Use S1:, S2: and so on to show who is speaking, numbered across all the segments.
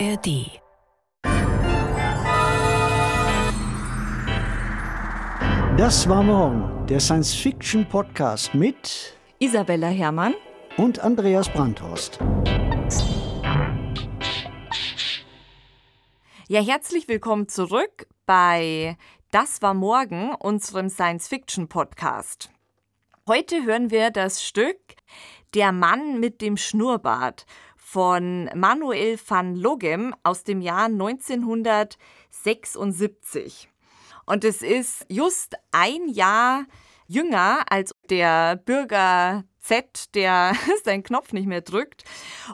S1: ARD.
S2: Das war morgen der Science-Fiction-Podcast mit
S3: Isabella Herrmann
S2: und Andreas Brandhorst.
S3: Ja, herzlich willkommen zurück bei Das war morgen, unserem Science-Fiction-Podcast. Heute hören wir das Stück Der Mann mit dem Schnurrbart von Manuel van Logem aus dem Jahr 1976. Und es ist just ein Jahr jünger als der Bürger Z, der seinen Knopf nicht mehr drückt.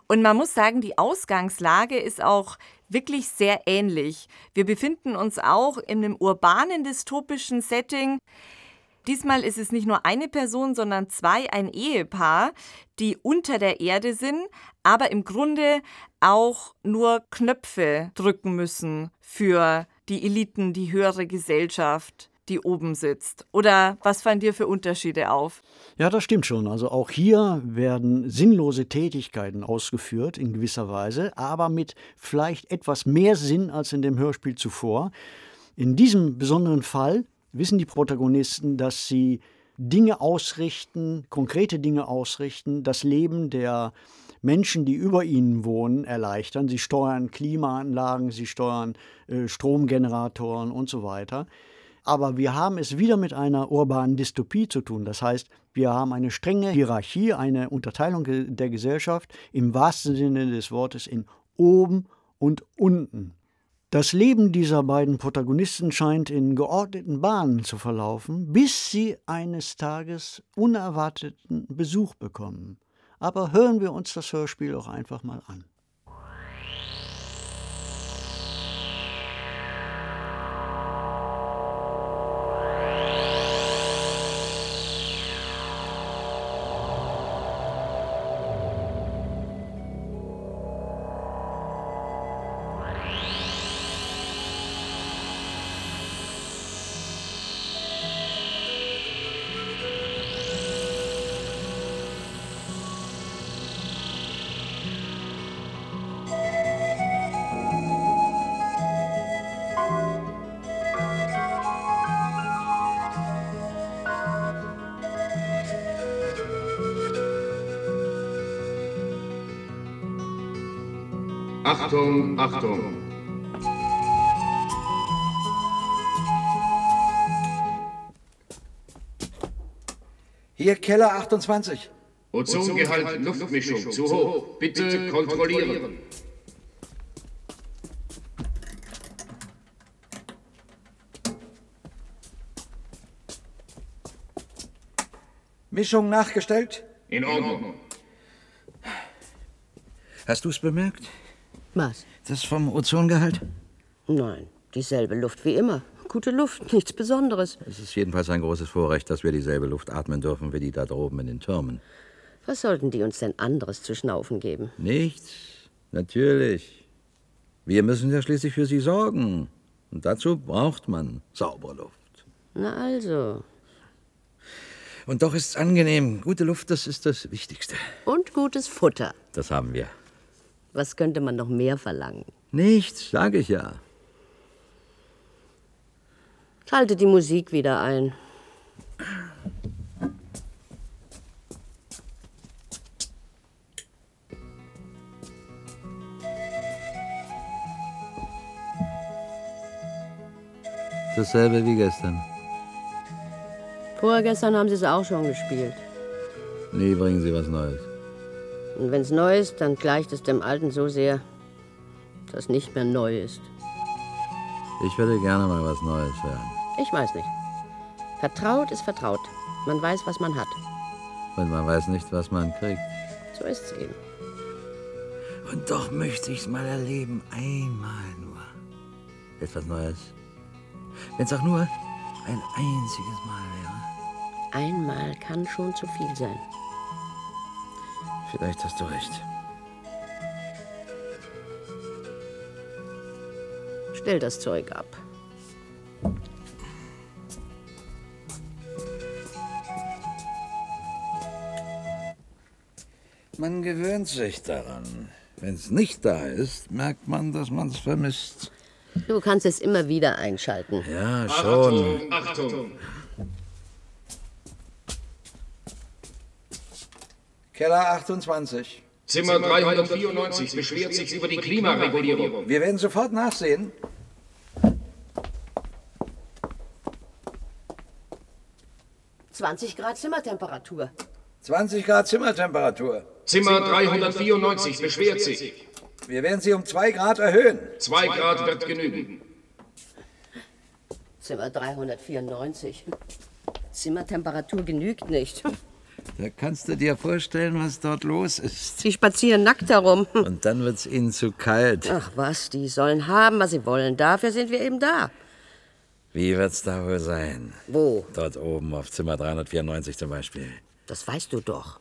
S3: Und man muss sagen, die Ausgangslage ist auch wirklich sehr ähnlich. Wir befinden uns auch in einem urbanen dystopischen Setting. Diesmal ist es nicht nur eine Person, sondern zwei, ein Ehepaar, die unter der Erde sind, aber im Grunde auch nur Knöpfe drücken müssen für die Eliten, die höhere Gesellschaft die oben sitzt? Oder was fallen dir für Unterschiede auf?
S2: Ja, das stimmt schon. Also auch hier werden sinnlose Tätigkeiten ausgeführt in gewisser Weise, aber mit vielleicht etwas mehr Sinn als in dem Hörspiel zuvor. In diesem besonderen Fall wissen die Protagonisten, dass sie Dinge ausrichten, konkrete Dinge ausrichten, das Leben der Menschen, die über ihnen wohnen, erleichtern. Sie steuern Klimaanlagen, sie steuern äh, Stromgeneratoren und so weiter. Aber wir haben es wieder mit einer urbanen Dystopie zu tun. Das heißt, wir haben eine strenge Hierarchie, eine Unterteilung der Gesellschaft im wahrsten Sinne des Wortes in oben und unten. Das Leben dieser beiden Protagonisten scheint in geordneten Bahnen zu verlaufen, bis sie eines Tages unerwarteten Besuch bekommen. Aber hören wir uns das Hörspiel auch einfach mal an.
S4: Achtung, Achtung.
S5: Hier Keller 28.
S4: Ozongehalt Luftmischung zu hoch. Bitte kontrollieren.
S5: Mischung nachgestellt?
S4: In Ordnung.
S5: Hast du es bemerkt?
S6: Was?
S5: Das vom Ozongehalt?
S6: Nein, dieselbe Luft wie immer. Gute Luft, nichts Besonderes.
S7: Es ist jedenfalls ein großes Vorrecht, dass wir dieselbe Luft atmen dürfen wie die da droben in den Türmen.
S6: Was sollten die uns denn anderes zu schnaufen geben?
S7: Nichts. Natürlich. Wir müssen ja schließlich für sie sorgen. Und dazu braucht man saubere Luft.
S6: Na also.
S7: Und doch ist es angenehm. Gute Luft, das ist das Wichtigste.
S6: Und gutes Futter.
S7: Das haben wir.
S6: Was könnte man noch mehr verlangen?
S7: Nichts, sage ich ja.
S6: Schalte die Musik wieder ein.
S7: Dasselbe wie gestern.
S6: Vorgestern haben sie es auch schon gespielt.
S7: Nie bringen sie was Neues.
S6: Und wenn es neu ist, dann gleicht es dem Alten so sehr, dass nicht mehr neu ist.
S7: Ich würde gerne mal was Neues hören.
S6: Ich weiß nicht. Vertraut ist vertraut. Man weiß, was man hat.
S7: Und man weiß nicht, was man kriegt.
S6: So ist es eben.
S7: Und doch möchte ich es mal erleben. Einmal nur. Etwas Neues. Wenn es auch nur ein einziges Mal wäre.
S6: Einmal kann schon zu viel sein.
S7: Vielleicht hast du recht.
S6: Stell das Zeug ab.
S5: Man gewöhnt sich daran.
S7: Wenn es nicht da ist, merkt man, dass man es vermisst.
S6: Du kannst es immer wieder einschalten.
S7: Ja, schon.
S4: Achtung, Achtung.
S5: Keller 28.
S4: Zimmer 394 beschwert sich über die Klimaregulierung.
S5: Wir werden sofort nachsehen.
S6: »20 Grad Zimmertemperatur.
S5: 20 Grad Zimmertemperatur.
S4: Zimmer 394 beschwert sich.
S5: Wir werden sie um 2 Grad erhöhen.
S4: 2 Grad wird genügen.
S6: Zimmer 394. Zimmertemperatur genügt nicht.
S7: Da kannst du dir vorstellen, was dort los ist.
S6: Sie spazieren nackt herum.
S7: Und dann wird's ihnen zu kalt.
S6: Ach was, die sollen haben, was sie wollen. Dafür sind wir eben da.
S7: Wie wird's da wohl sein?
S6: Wo?
S7: Dort oben auf Zimmer 394 zum Beispiel.
S6: Das weißt du doch.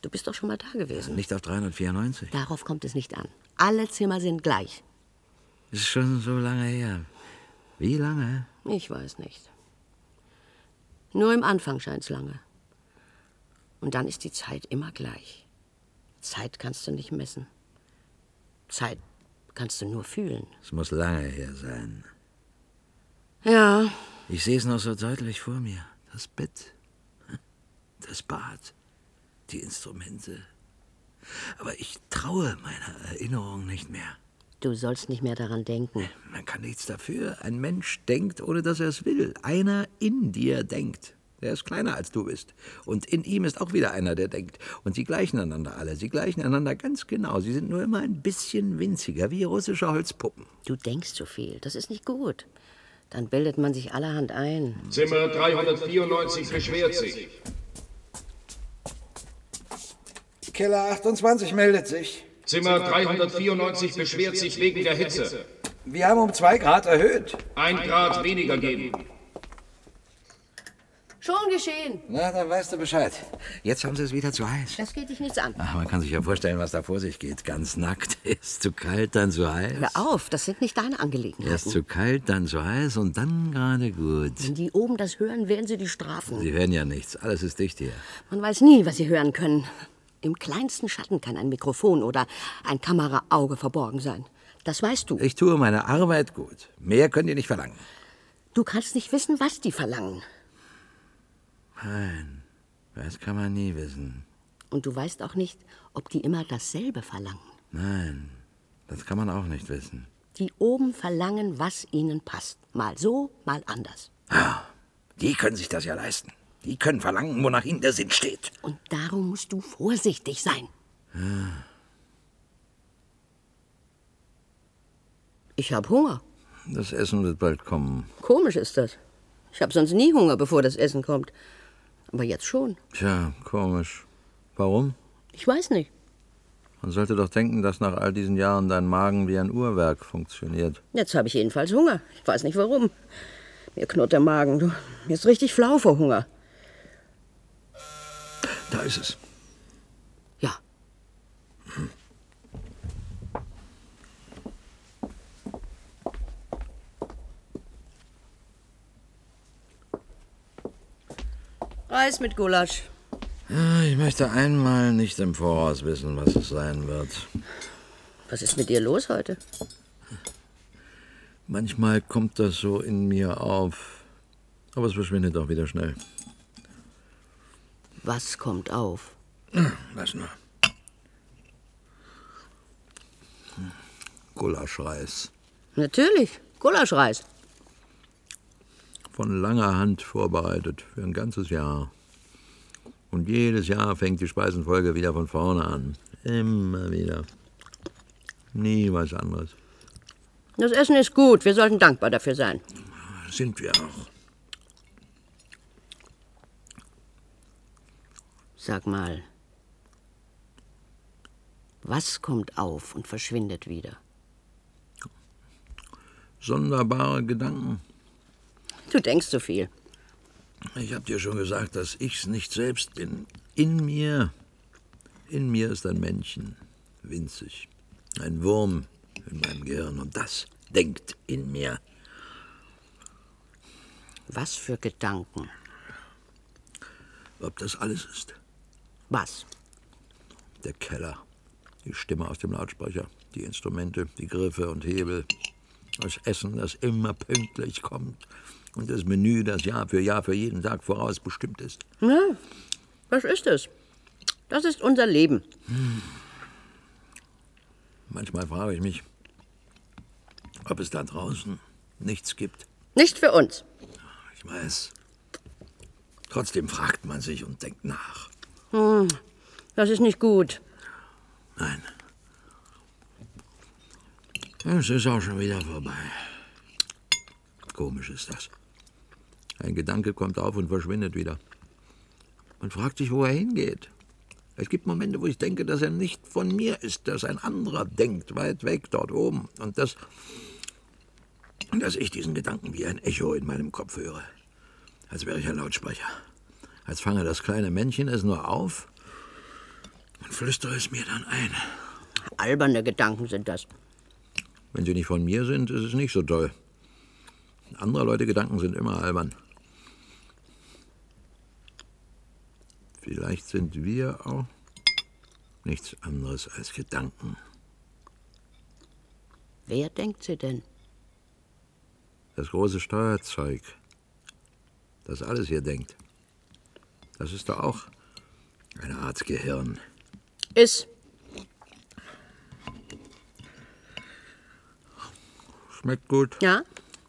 S6: Du bist doch schon mal da gewesen.
S7: Nicht auf 394.
S6: Darauf kommt es nicht an. Alle Zimmer sind gleich.
S7: Ist schon so lange her. Wie lange?
S6: Ich weiß nicht. Nur im Anfang scheint's lange. Und dann ist die Zeit immer gleich. Zeit kannst du nicht messen. Zeit kannst du nur fühlen.
S7: Es muss lange her sein.
S6: Ja,
S7: Ich sehe es noch so deutlich vor mir. Das Bett, das Bad, die Instrumente. Aber ich traue meiner Erinnerung nicht mehr.
S6: du sollst nicht mehr daran denken.
S7: Man kann nichts dafür. Ein Mensch denkt, ohne dass er es will. Einer in dir denkt. Der ist kleiner als du bist. Und in ihm ist auch wieder einer, der denkt. Und sie gleichen einander alle. Sie gleichen einander ganz genau. Sie sind nur immer ein bisschen winziger, wie russische Holzpuppen.
S6: Du denkst zu viel. Das ist nicht gut. Dann bildet man sich allerhand ein.
S4: Zimmer 394 beschwert sich.
S5: Keller 28 meldet sich.
S4: Zimmer 394 beschwert sich wegen der Hitze.
S5: Wir haben um 2 Grad erhöht.
S4: Ein Grad weniger geben.
S6: Schon geschehen.
S7: Na, dann weißt du Bescheid. Jetzt haben sie es wieder zu heiß.
S6: Das geht dich nichts an.
S7: Ach, man kann sich ja vorstellen, was da vor sich geht. Ganz nackt. Erst zu kalt, dann zu heiß.
S6: Hör auf, das sind nicht deine
S7: Erst
S6: Angelegenheiten.
S7: zu kalt, dann zu heiß und dann gerade gut.
S6: Wenn die oben das hören, werden sie die strafen.
S7: Sie hören ja nichts. Alles ist dicht hier.
S6: Man weiß nie, was sie hören können. Im kleinsten Schatten kann ein Mikrofon oder ein Kameraauge verborgen sein. Das weißt du.
S7: Ich tue meine Arbeit gut. Mehr könnt ihr nicht verlangen.
S6: Du kannst nicht wissen, was die verlangen.
S7: Nein, das kann man nie wissen.
S6: Und du weißt auch nicht, ob die immer dasselbe verlangen.
S7: Nein, das kann man auch nicht wissen.
S6: Die oben verlangen, was ihnen passt. Mal so, mal anders.
S7: Die können sich das ja leisten. Die können verlangen, wonach ihnen der Sinn steht.
S6: Und darum musst du vorsichtig sein. Ich hab Hunger.
S7: Das Essen wird bald kommen.
S6: Komisch ist das. Ich hab sonst nie Hunger, bevor das Essen kommt. Aber jetzt schon.
S7: Tja, komisch. Warum?
S6: Ich weiß nicht.
S7: Man sollte doch denken, dass nach all diesen Jahren dein Magen wie ein Uhrwerk funktioniert.
S6: Jetzt habe ich jedenfalls Hunger. Ich weiß nicht warum. Mir knurrt der Magen. Du, mir ist richtig flau vor Hunger.
S7: Da ist es.
S6: Reis mit Gulasch.
S7: Ah, Ich möchte einmal nicht im Voraus wissen, was es sein wird.
S6: Was ist mit dir los heute?
S7: Manchmal kommt das so in mir auf. Aber es verschwindet auch wieder schnell.
S6: Was kommt auf?
S7: Lass nur. Hm, Gulaschreis.
S6: Natürlich, Gulaschreis.
S7: Von langer Hand vorbereitet für ein ganzes Jahr. Und jedes Jahr fängt die Speisenfolge wieder von vorne an. Immer wieder. Nie was anderes.
S6: Das Essen ist gut. Wir sollten dankbar dafür sein.
S7: Sind wir auch.
S6: Sag mal, was kommt auf und verschwindet wieder?
S7: Sonderbare Gedanken.
S6: Du denkst zu viel.
S7: Ich hab dir schon gesagt, dass ich's nicht selbst bin. In mir, in mir ist ein Männchen, winzig. Ein Wurm in meinem Gehirn. Und das denkt in mir.
S6: Was für Gedanken?
S7: Ob das alles ist?
S6: Was?
S7: Der Keller. Die Stimme aus dem Lautsprecher, die Instrumente, die Griffe und Hebel, das Essen, das immer pünktlich kommt und das Menü, das Jahr für Jahr für jeden Tag voraus bestimmt ist.
S6: Ja, was ist es? Das ist unser Leben.
S7: Manchmal frage ich mich, ob es da draußen nichts gibt.
S6: Nicht für uns.
S7: Ich weiß. Trotzdem fragt man sich und denkt nach.
S6: Hm, das ist nicht gut.
S7: Nein. Es ist auch schon wieder vorbei. Komisch ist das. Ein Gedanke kommt auf und verschwindet wieder. Man fragt sich, wo er hingeht. Es gibt Momente, wo ich denke, dass er nicht von mir ist, dass ein anderer denkt, weit weg, dort oben. Und dass, dass ich diesen Gedanken wie ein Echo in meinem Kopf höre. Als wäre ich ein Lautsprecher. Als fange das kleine Männchen es nur auf und flüstere es mir dann ein.
S6: Alberne Gedanken sind das.
S7: Wenn sie nicht von mir sind, ist es nicht so toll. Andere Leute Gedanken sind immer albern. Vielleicht sind wir auch nichts anderes als Gedanken.
S6: Wer denkt sie denn?
S7: Das große Steuerzeug, das alles hier denkt, das ist doch auch eine Art Gehirn.
S6: Ist.
S7: Schmeckt gut,
S6: Ja?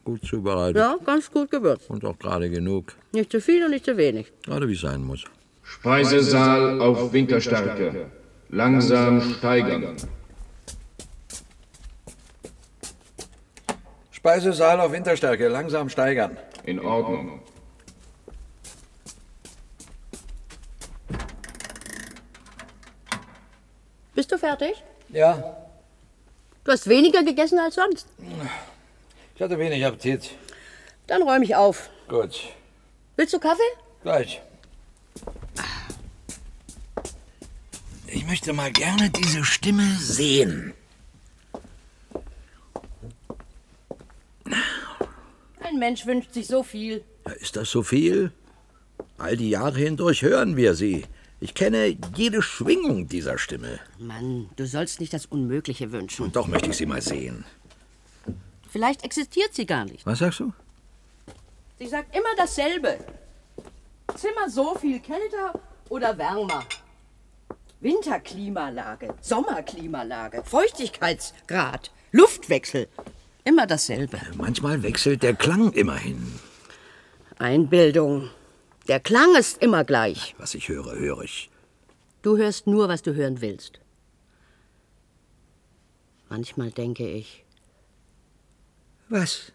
S7: gut zubereitet
S6: Ja, ganz gut gewürzt.
S7: und auch gerade genug,
S6: Nicht zu viel und nicht zu wenig.
S7: gerade wie es sein muss.
S4: Speisesaal auf Winterstärke. Langsam steigern.
S5: Speisesaal auf Winterstärke, langsam steigern.
S4: In Ordnung.
S6: Bist du fertig?
S5: Ja,
S6: Du hast weniger gegessen als sonst.
S5: ich hatte wenig Appetit.
S6: Dann räume ich auf.
S5: Gut,
S6: Willst du Kaffee?
S5: gleich.
S7: Ich möchte mal gerne diese Stimme sehen.
S6: Ein Mensch wünscht sich so viel.
S7: Ist das so viel? All die Jahre hindurch hören wir sie. Ich kenne jede Schwingung dieser Stimme.
S6: Mann, du sollst nicht das Unmögliche wünschen.
S7: Und doch möchte ich sie mal sehen.
S6: Vielleicht existiert sie gar nicht.
S7: Was sagst du?
S6: Sie sagt immer dasselbe. Zimmer so viel kälter oder wärmer. Winterklimalage, Sommerklimalage, Feuchtigkeitsgrad, Luftwechsel. Immer dasselbe.
S7: Manchmal wechselt der Klang immerhin.
S6: Einbildung. Der Klang ist immer gleich.
S7: Was ich höre, höre ich.
S6: Du hörst nur, was du hören willst. Manchmal denke ich,
S7: Was?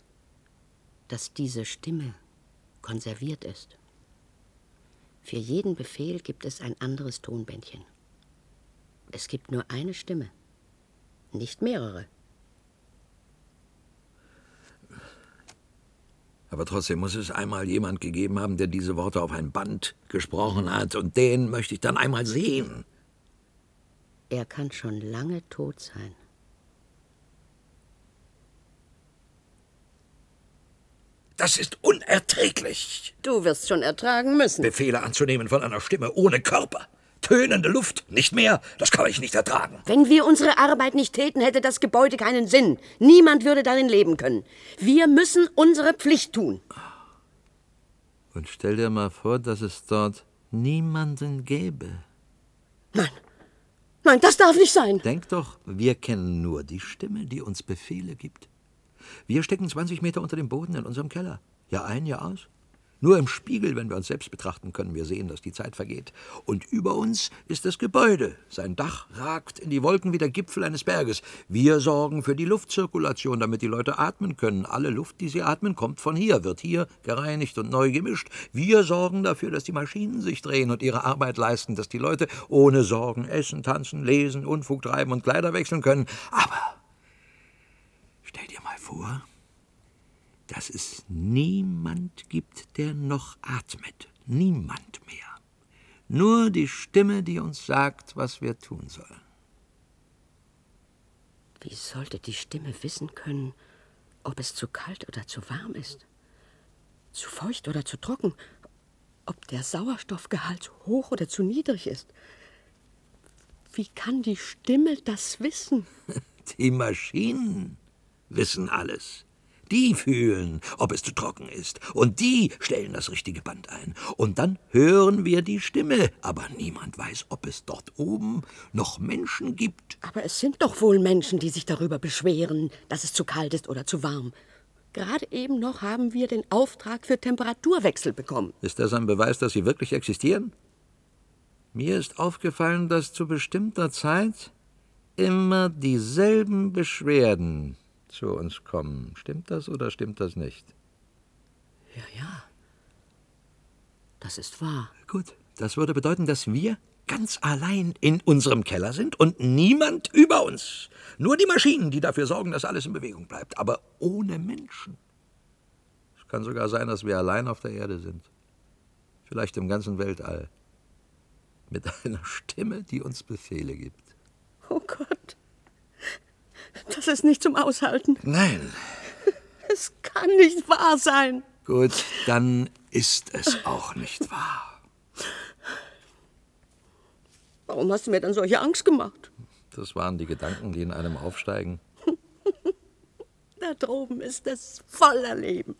S6: dass diese Stimme konserviert ist. Für jeden Befehl gibt es ein anderes Tonbändchen. Es gibt nur eine Stimme, nicht mehrere.
S7: Aber trotzdem muss es einmal jemand gegeben haben, der diese Worte auf ein Band gesprochen hat. Und den möchte ich dann einmal sehen.
S6: Er kann schon lange tot sein.
S7: Das ist unerträglich.
S6: Du wirst schon ertragen müssen.
S7: Befehle anzunehmen von einer Stimme ohne Körper. Tönende Luft, nicht mehr. Das kann ich nicht ertragen.
S6: Wenn wir unsere Arbeit nicht täten, hätte das Gebäude keinen Sinn. Niemand würde darin leben können. Wir müssen unsere Pflicht tun.
S7: Und stell dir mal vor, dass es dort niemanden gäbe.
S6: Nein, nein, das darf nicht sein.
S7: Denk doch, wir kennen nur die Stimme, die uns Befehle gibt. Wir stecken 20 Meter unter dem Boden in unserem Keller. Jahr ein, Jahr aus. Nur im Spiegel, wenn wir uns selbst betrachten, können wir sehen, dass die Zeit vergeht. Und über uns ist das Gebäude. Sein Dach ragt in die Wolken wie der Gipfel eines Berges. Wir sorgen für die Luftzirkulation, damit die Leute atmen können. Alle Luft, die sie atmen, kommt von hier, wird hier gereinigt und neu gemischt. Wir sorgen dafür, dass die Maschinen sich drehen und ihre Arbeit leisten, dass die Leute ohne Sorgen essen, tanzen, lesen, Unfug treiben und Kleider wechseln können. Aber stell dir mal vor, dass es niemand gibt, der noch atmet. Niemand mehr. Nur die Stimme, die uns sagt, was wir tun sollen.
S6: Wie sollte die Stimme wissen können, ob es zu kalt oder zu warm ist? Zu feucht oder zu trocken? Ob der Sauerstoffgehalt zu hoch oder zu niedrig ist? Wie kann die Stimme das wissen?
S7: Die Maschinen wissen alles. Die fühlen, ob es zu trocken ist. Und die stellen das richtige Band ein. Und dann hören wir die Stimme. Aber niemand weiß, ob es dort oben noch Menschen gibt.
S6: Aber es sind doch wohl Menschen, die sich darüber beschweren, dass es zu kalt ist oder zu warm. Gerade eben noch haben wir den Auftrag für Temperaturwechsel bekommen.
S7: Ist das ein Beweis, dass sie wirklich existieren? Mir ist aufgefallen, dass zu bestimmter Zeit immer dieselben Beschwerden zu uns kommen. Stimmt das oder stimmt das nicht?
S6: Ja, ja. Das ist wahr.
S7: Gut, das würde bedeuten, dass wir ganz allein in unserem Keller sind und niemand über uns. Nur die Maschinen, die dafür sorgen, dass alles in Bewegung bleibt, aber ohne Menschen. Es kann sogar sein, dass wir allein auf der Erde sind. Vielleicht im ganzen Weltall. Mit einer Stimme, die uns Befehle gibt.
S6: Oh Gott. Das ist nicht zum Aushalten.
S7: Nein.
S6: Es kann nicht wahr sein.
S7: Gut, dann ist es auch nicht wahr.
S6: Warum hast du mir dann solche Angst gemacht?
S7: Das waren die Gedanken, die in einem aufsteigen.
S6: Da droben ist es voller Leben.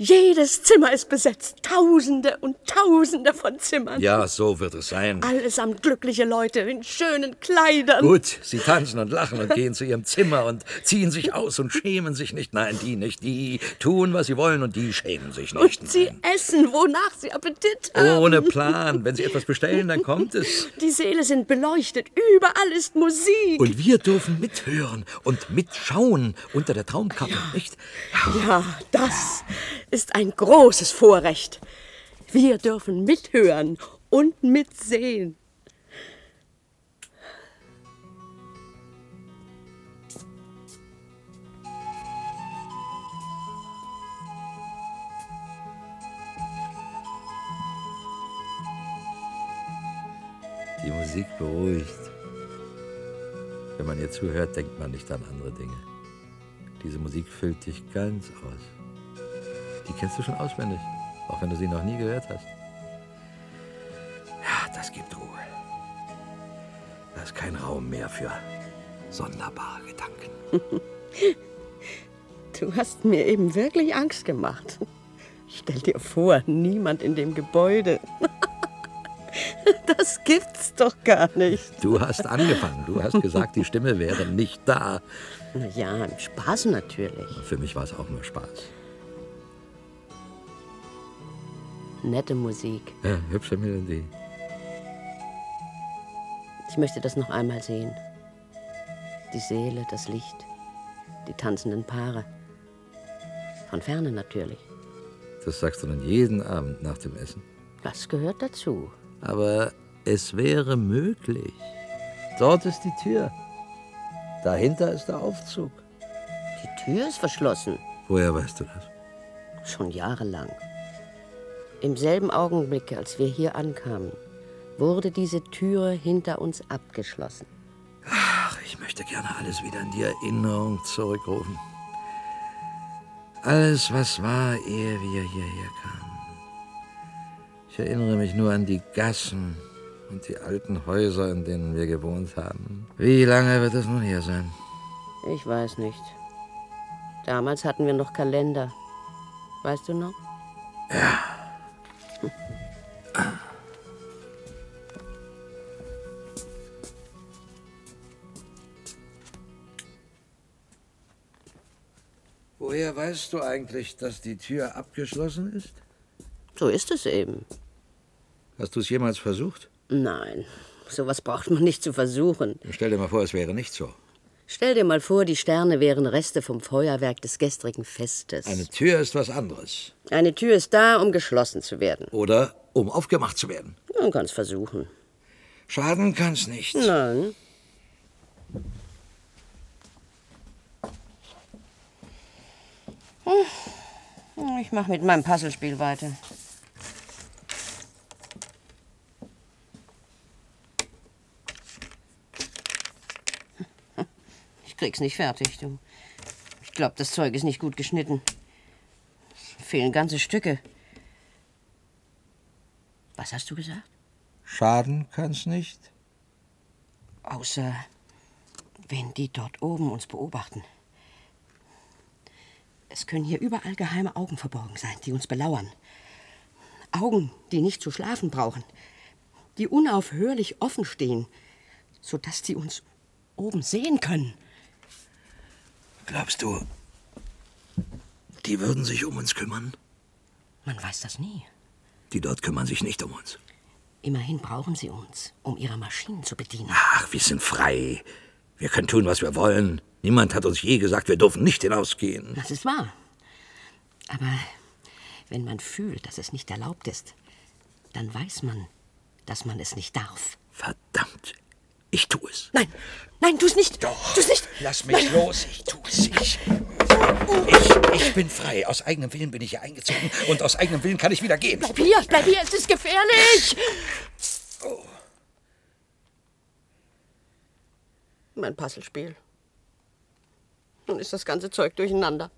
S6: Jedes Zimmer ist besetzt. Tausende und Tausende von Zimmern.
S7: Ja, so wird es sein.
S6: Allesamt glückliche Leute in schönen Kleidern.
S7: Gut, sie tanzen und lachen und gehen zu ihrem Zimmer und ziehen sich aus und schämen sich nicht. Nein, die nicht. Die tun, was sie wollen und die schämen sich nicht.
S6: Und sie essen, wonach sie Appetit haben.
S7: Ohne Plan. Wenn sie etwas bestellen, dann kommt es.
S6: Die Säle sind beleuchtet. Überall ist Musik.
S7: Und wir dürfen mithören und mitschauen unter der Traumkappe, nicht?
S6: Ja, das ist ein großes Vorrecht. Wir dürfen mithören und mitsehen.
S7: Die Musik beruhigt. Wenn man ihr zuhört, denkt man nicht an andere Dinge. Diese Musik füllt dich ganz aus. Die kennst du schon auswendig, auch wenn du sie noch nie gehört hast. Ja, das gibt Ruhe. Da ist kein Raum mehr für sonderbare Gedanken.
S6: Du hast mir eben wirklich Angst gemacht. Stell dir vor, niemand in dem Gebäude. Das gibt's doch gar nicht.
S7: Du hast angefangen. Du hast gesagt, die Stimme wäre nicht da.
S6: Na ja, Spaß natürlich.
S7: Für mich war es auch nur Spaß.
S6: Nette Musik.
S7: Ja, hübsche Melodie.
S6: Ich möchte das noch einmal sehen. Die Seele, das Licht, die tanzenden Paare. Von ferne natürlich.
S7: Das sagst du dann jeden Abend nach dem Essen.
S6: Das gehört dazu.
S7: Aber es wäre möglich. Dort ist die Tür. Dahinter ist der Aufzug.
S6: Die Tür ist verschlossen.
S7: Woher weißt du das?
S6: Schon jahrelang. Im selben Augenblick, als wir hier ankamen, wurde diese Tür hinter uns abgeschlossen.
S7: Ach, ich möchte gerne alles wieder in die Erinnerung zurückrufen. Alles, was war, ehe wir hierher kamen. Ich erinnere mich nur an die Gassen und die alten Häuser, in denen wir gewohnt haben. Wie lange wird es nun her sein?
S6: Ich weiß nicht. Damals hatten wir noch Kalender. Weißt du noch?
S7: Woher weißt du eigentlich, dass die Tür abgeschlossen ist?
S6: So ist es eben.
S7: Hast du es jemals versucht?
S6: Nein, sowas braucht man nicht zu versuchen.
S7: Stell dir mal vor, es wäre nicht so.
S6: Stell dir mal vor, die Sterne wären Reste vom Feuerwerk des gestrigen Festes.
S7: Eine Tür ist was anderes.
S6: Eine Tür ist da, um geschlossen zu werden.
S7: Oder um aufgemacht zu werden.
S6: Man kann es versuchen.
S7: Schaden kann's nicht.
S6: Nein. Hm, Ich mache mit meinem Puzzlespiel weiter. Krieg's nicht fertig, du. Ich glaube, das Zeug ist nicht gut geschnitten. Es fehlen ganze Stücke. Was hast du gesagt?
S7: Schaden kann's nicht.
S6: Außer wenn die dort oben uns beobachten. Es können hier überall geheime Augen verborgen sein, die uns belauern. Augen, die nicht zu schlafen brauchen, die unaufhörlich offen stehen, sodass sie uns oben sehen können.
S8: Glaubst du, die würden sich um uns kümmern?
S6: Man weiß das nie.
S8: Die dort kümmern sich nicht um uns.
S6: Immerhin brauchen sie uns, um ihre Maschinen zu bedienen.
S8: Ach, wir sind frei. Wir können tun, was wir wollen. Niemand hat uns je gesagt, wir dürfen nicht hinausgehen.
S6: Das ist wahr. Aber wenn man fühlt, dass es nicht erlaubt ist, dann weiß man, dass man es nicht darf.
S8: Verdammt, ich tu es.
S6: Nein, nein, tu es nicht.
S7: Doch.
S6: Tu es nicht.
S7: Lass mich los, ich tu es. Ich, ich, ich bin frei. Aus eigenem Willen bin ich hier eingezogen und aus eigenem Willen kann ich wieder gehen.
S6: Bleib hier, bleib hier, es ist gefährlich. Mein Puzzlespiel. Nun ist das ganze Zeug durcheinander.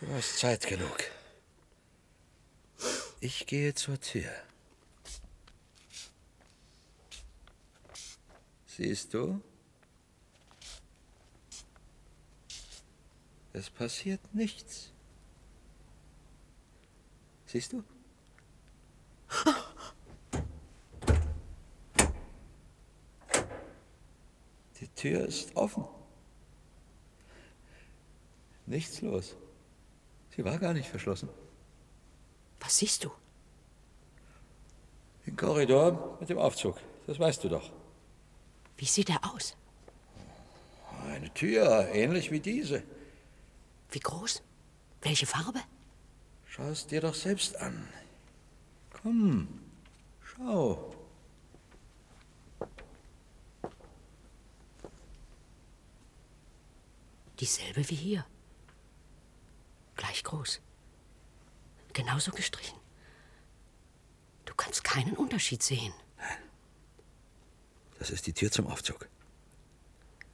S7: Du hast Zeit genug. Ich gehe zur Tür. Siehst du? Es passiert nichts. Siehst du? Die Tür ist offen. Nichts los. Sie war gar nicht verschlossen.
S6: Was siehst du?
S7: Den Korridor mit dem Aufzug. Das weißt du doch.
S6: Wie sieht er aus?
S7: Eine Tür, ähnlich wie diese.
S6: Wie groß? Welche Farbe?
S7: Schau es dir doch selbst an. Komm, schau.
S6: Dieselbe wie hier. Gleich groß. Genauso gestrichen. Du kannst keinen Unterschied sehen.
S7: Das ist die Tür zum Aufzug.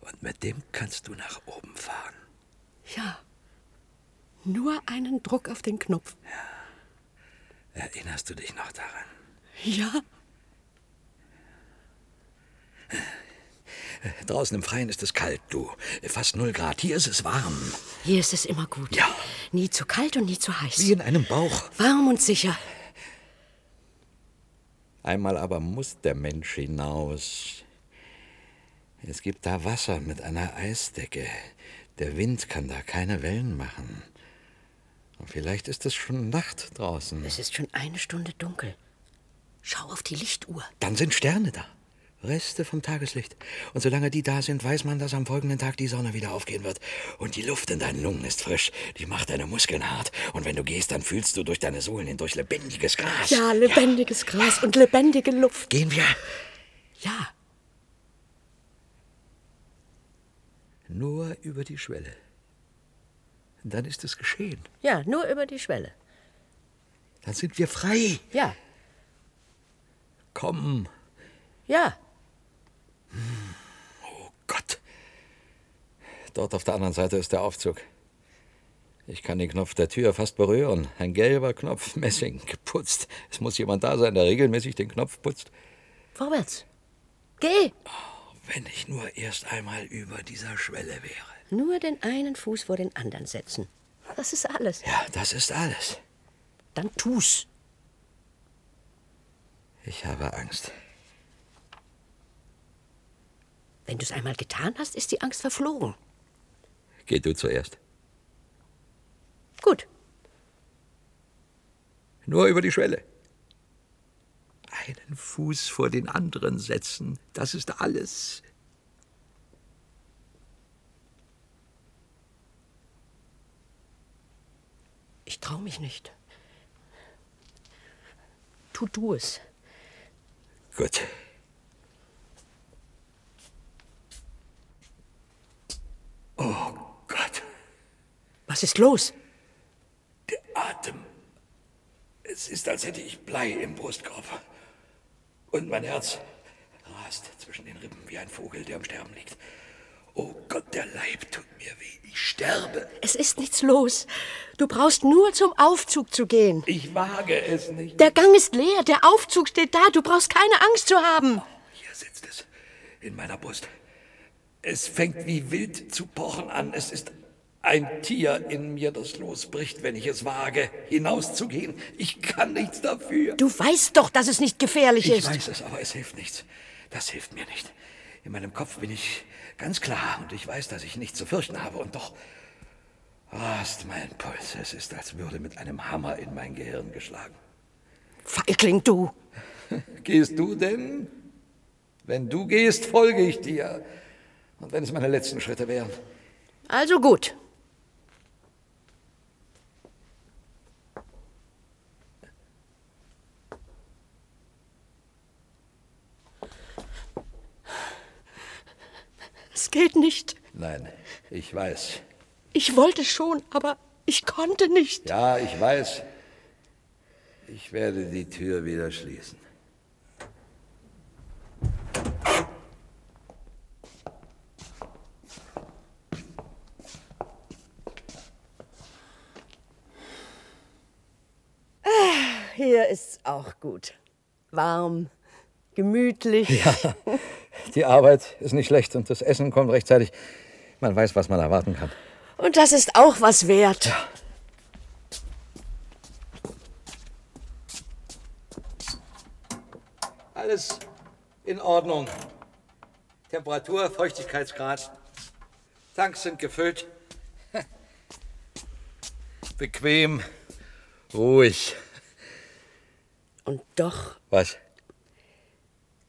S7: Und mit dem kannst du nach oben fahren.
S6: Ja. Nur einen Druck auf den Knopf.
S7: Erinnerst du dich noch daran?
S6: Ja.
S7: Draußen im Freien ist es kalt, du. Fast null Grad. Hier ist es warm.
S6: Hier ist es immer gut.
S7: Ja.
S6: Nie zu kalt und nie zu heiß.
S7: Wie in einem Bauch.
S6: Warm und sicher.
S7: Einmal aber muss der Mensch hinaus. Es gibt da Wasser mit einer Eisdecke. Der Wind kann da keine Wellen machen. Und vielleicht ist es schon Nacht draußen.
S6: Es ist schon eine Stunde dunkel. Schau auf die Lichtuhr.
S7: Dann sind Sterne da. Reste vom Tageslicht. Und solange die da sind, weiß man, dass am folgenden Tag die Sonne wieder aufgehen wird. Und die Luft in deinen Lungen ist frisch. Die macht deine Muskeln hart. Und wenn du gehst, dann fühlst du durch deine Sohlen hindurch lebendiges Gras.
S6: Ja, lebendiges Gras und lebendige Luft.
S7: Gehen wir.
S6: Ja,
S7: Nur über die Schwelle. Dann ist es geschehen.
S6: ja, nur über die Schwelle.
S7: Dann sind wir frei.
S6: Ja,
S7: Komm.
S6: ja.
S7: Gott. Dort auf der anderen Seite ist der Aufzug. Ich kann den Knopf der Tür fast berühren. Ein gelber Knopf, Messing, geputzt. Es muss jemand da sein, der regelmäßig den Knopf putzt.
S6: Vorwärts. Geh.
S7: Wenn ich nur erst einmal über dieser Schwelle wäre.
S6: Nur den einen Fuß vor den anderen setzen. Das ist alles.
S7: Ja, das ist alles.
S6: Dann tu's.
S7: Ich habe Angst.
S6: Wenn du's einmal getan hast, ist die Angst verflogen.
S7: Geh du zuerst.
S6: Gut.
S7: Nur über die Schwelle. Einen Fuß vor den anderen setzen, das ist alles.
S6: Ich trau mich nicht. Tu du es.
S7: Gut. Oh
S6: Was ist los?
S7: der Atem. Es ist, als hätte ich Blei im Brustkorb. Und mein Herz rast zwischen den Rippen wie ein Vogel, der am Sterben liegt. Oh Gott, der Leib tut mir weh. Ich sterbe.
S6: Es ist nichts los. Du brauchst nur zum Aufzug zu gehen.
S7: Ich wage es nicht.
S6: Der Gang ist leer, der Aufzug steht da. Du brauchst keine Angst zu haben.
S7: Hier sitzt es. In meiner Brust.
S5: Es fängt wie wild zu pochen an. Es ist ein Tier in mir, das losbricht, wenn ich es wage, hinauszugehen. Ich kann nichts dafür.
S6: Du weißt doch, dass es nicht gefährlich
S5: Ich
S6: ist.
S5: weiß es, aber es hilft nichts. Das hilft mir nicht. In meinem Kopf bin ich ganz klar und ich weiß, dass ich nichts zu fürchten habe. Und doch rast mein Puls. Es ist, als würde mit einem Hammer in mein Gehirn geschlagen.
S6: Feigling, du.
S5: Gehst du denn? Wenn du gehst, folge ich dir. Und wenn es meine letzten Schritte wären.
S6: Also gut. Es geht nicht.
S5: Nein, ich weiß.
S6: Ich wollte schon, aber ich konnte nicht.
S5: Ja, ich weiß. Ich werde die Tür wieder schließen.
S6: Hier ist's auch gut. Warm, gemütlich.
S7: Ja, die Arbeit ist nicht schlecht und das Essen kommt rechtzeitig. Man weiß, was man erwarten kann.
S6: Und das ist auch was wert.
S5: Alles in Ordnung. Temperatur, Feuchtigkeitsgrad. Tanks sind gefüllt. Bequem, ruhig.
S6: Und doch,
S7: Was?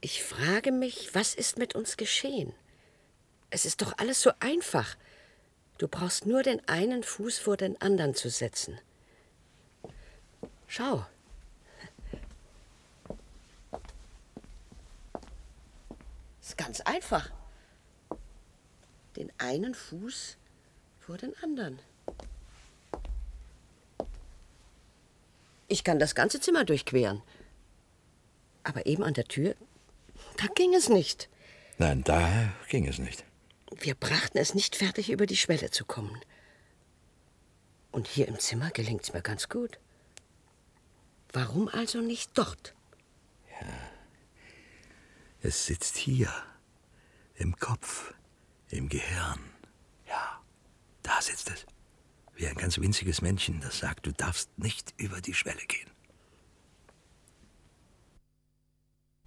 S6: Ich frage mich, was ist mit uns geschehen? Es ist doch alles so einfach. Du brauchst nur den einen Fuß vor den anderen zu setzen. Schau. Ist ganz einfach. Den einen Fuß vor den anderen. Ich kann das ganze Zimmer durchqueren. Aber eben an der Tür, da ging es nicht.
S7: Nein, da ging es nicht.
S6: Wir brachten es nicht fertig, über die Schwelle zu kommen. Und hier im Zimmer gelingt es mir ganz gut. Warum also nicht dort?
S7: Es sitzt hier. Im Kopf. Im Gehirn. Ja, da sitzt es. Wie ein ganz winziges Männchen, das sagt, du darfst nicht über die Schwelle gehen.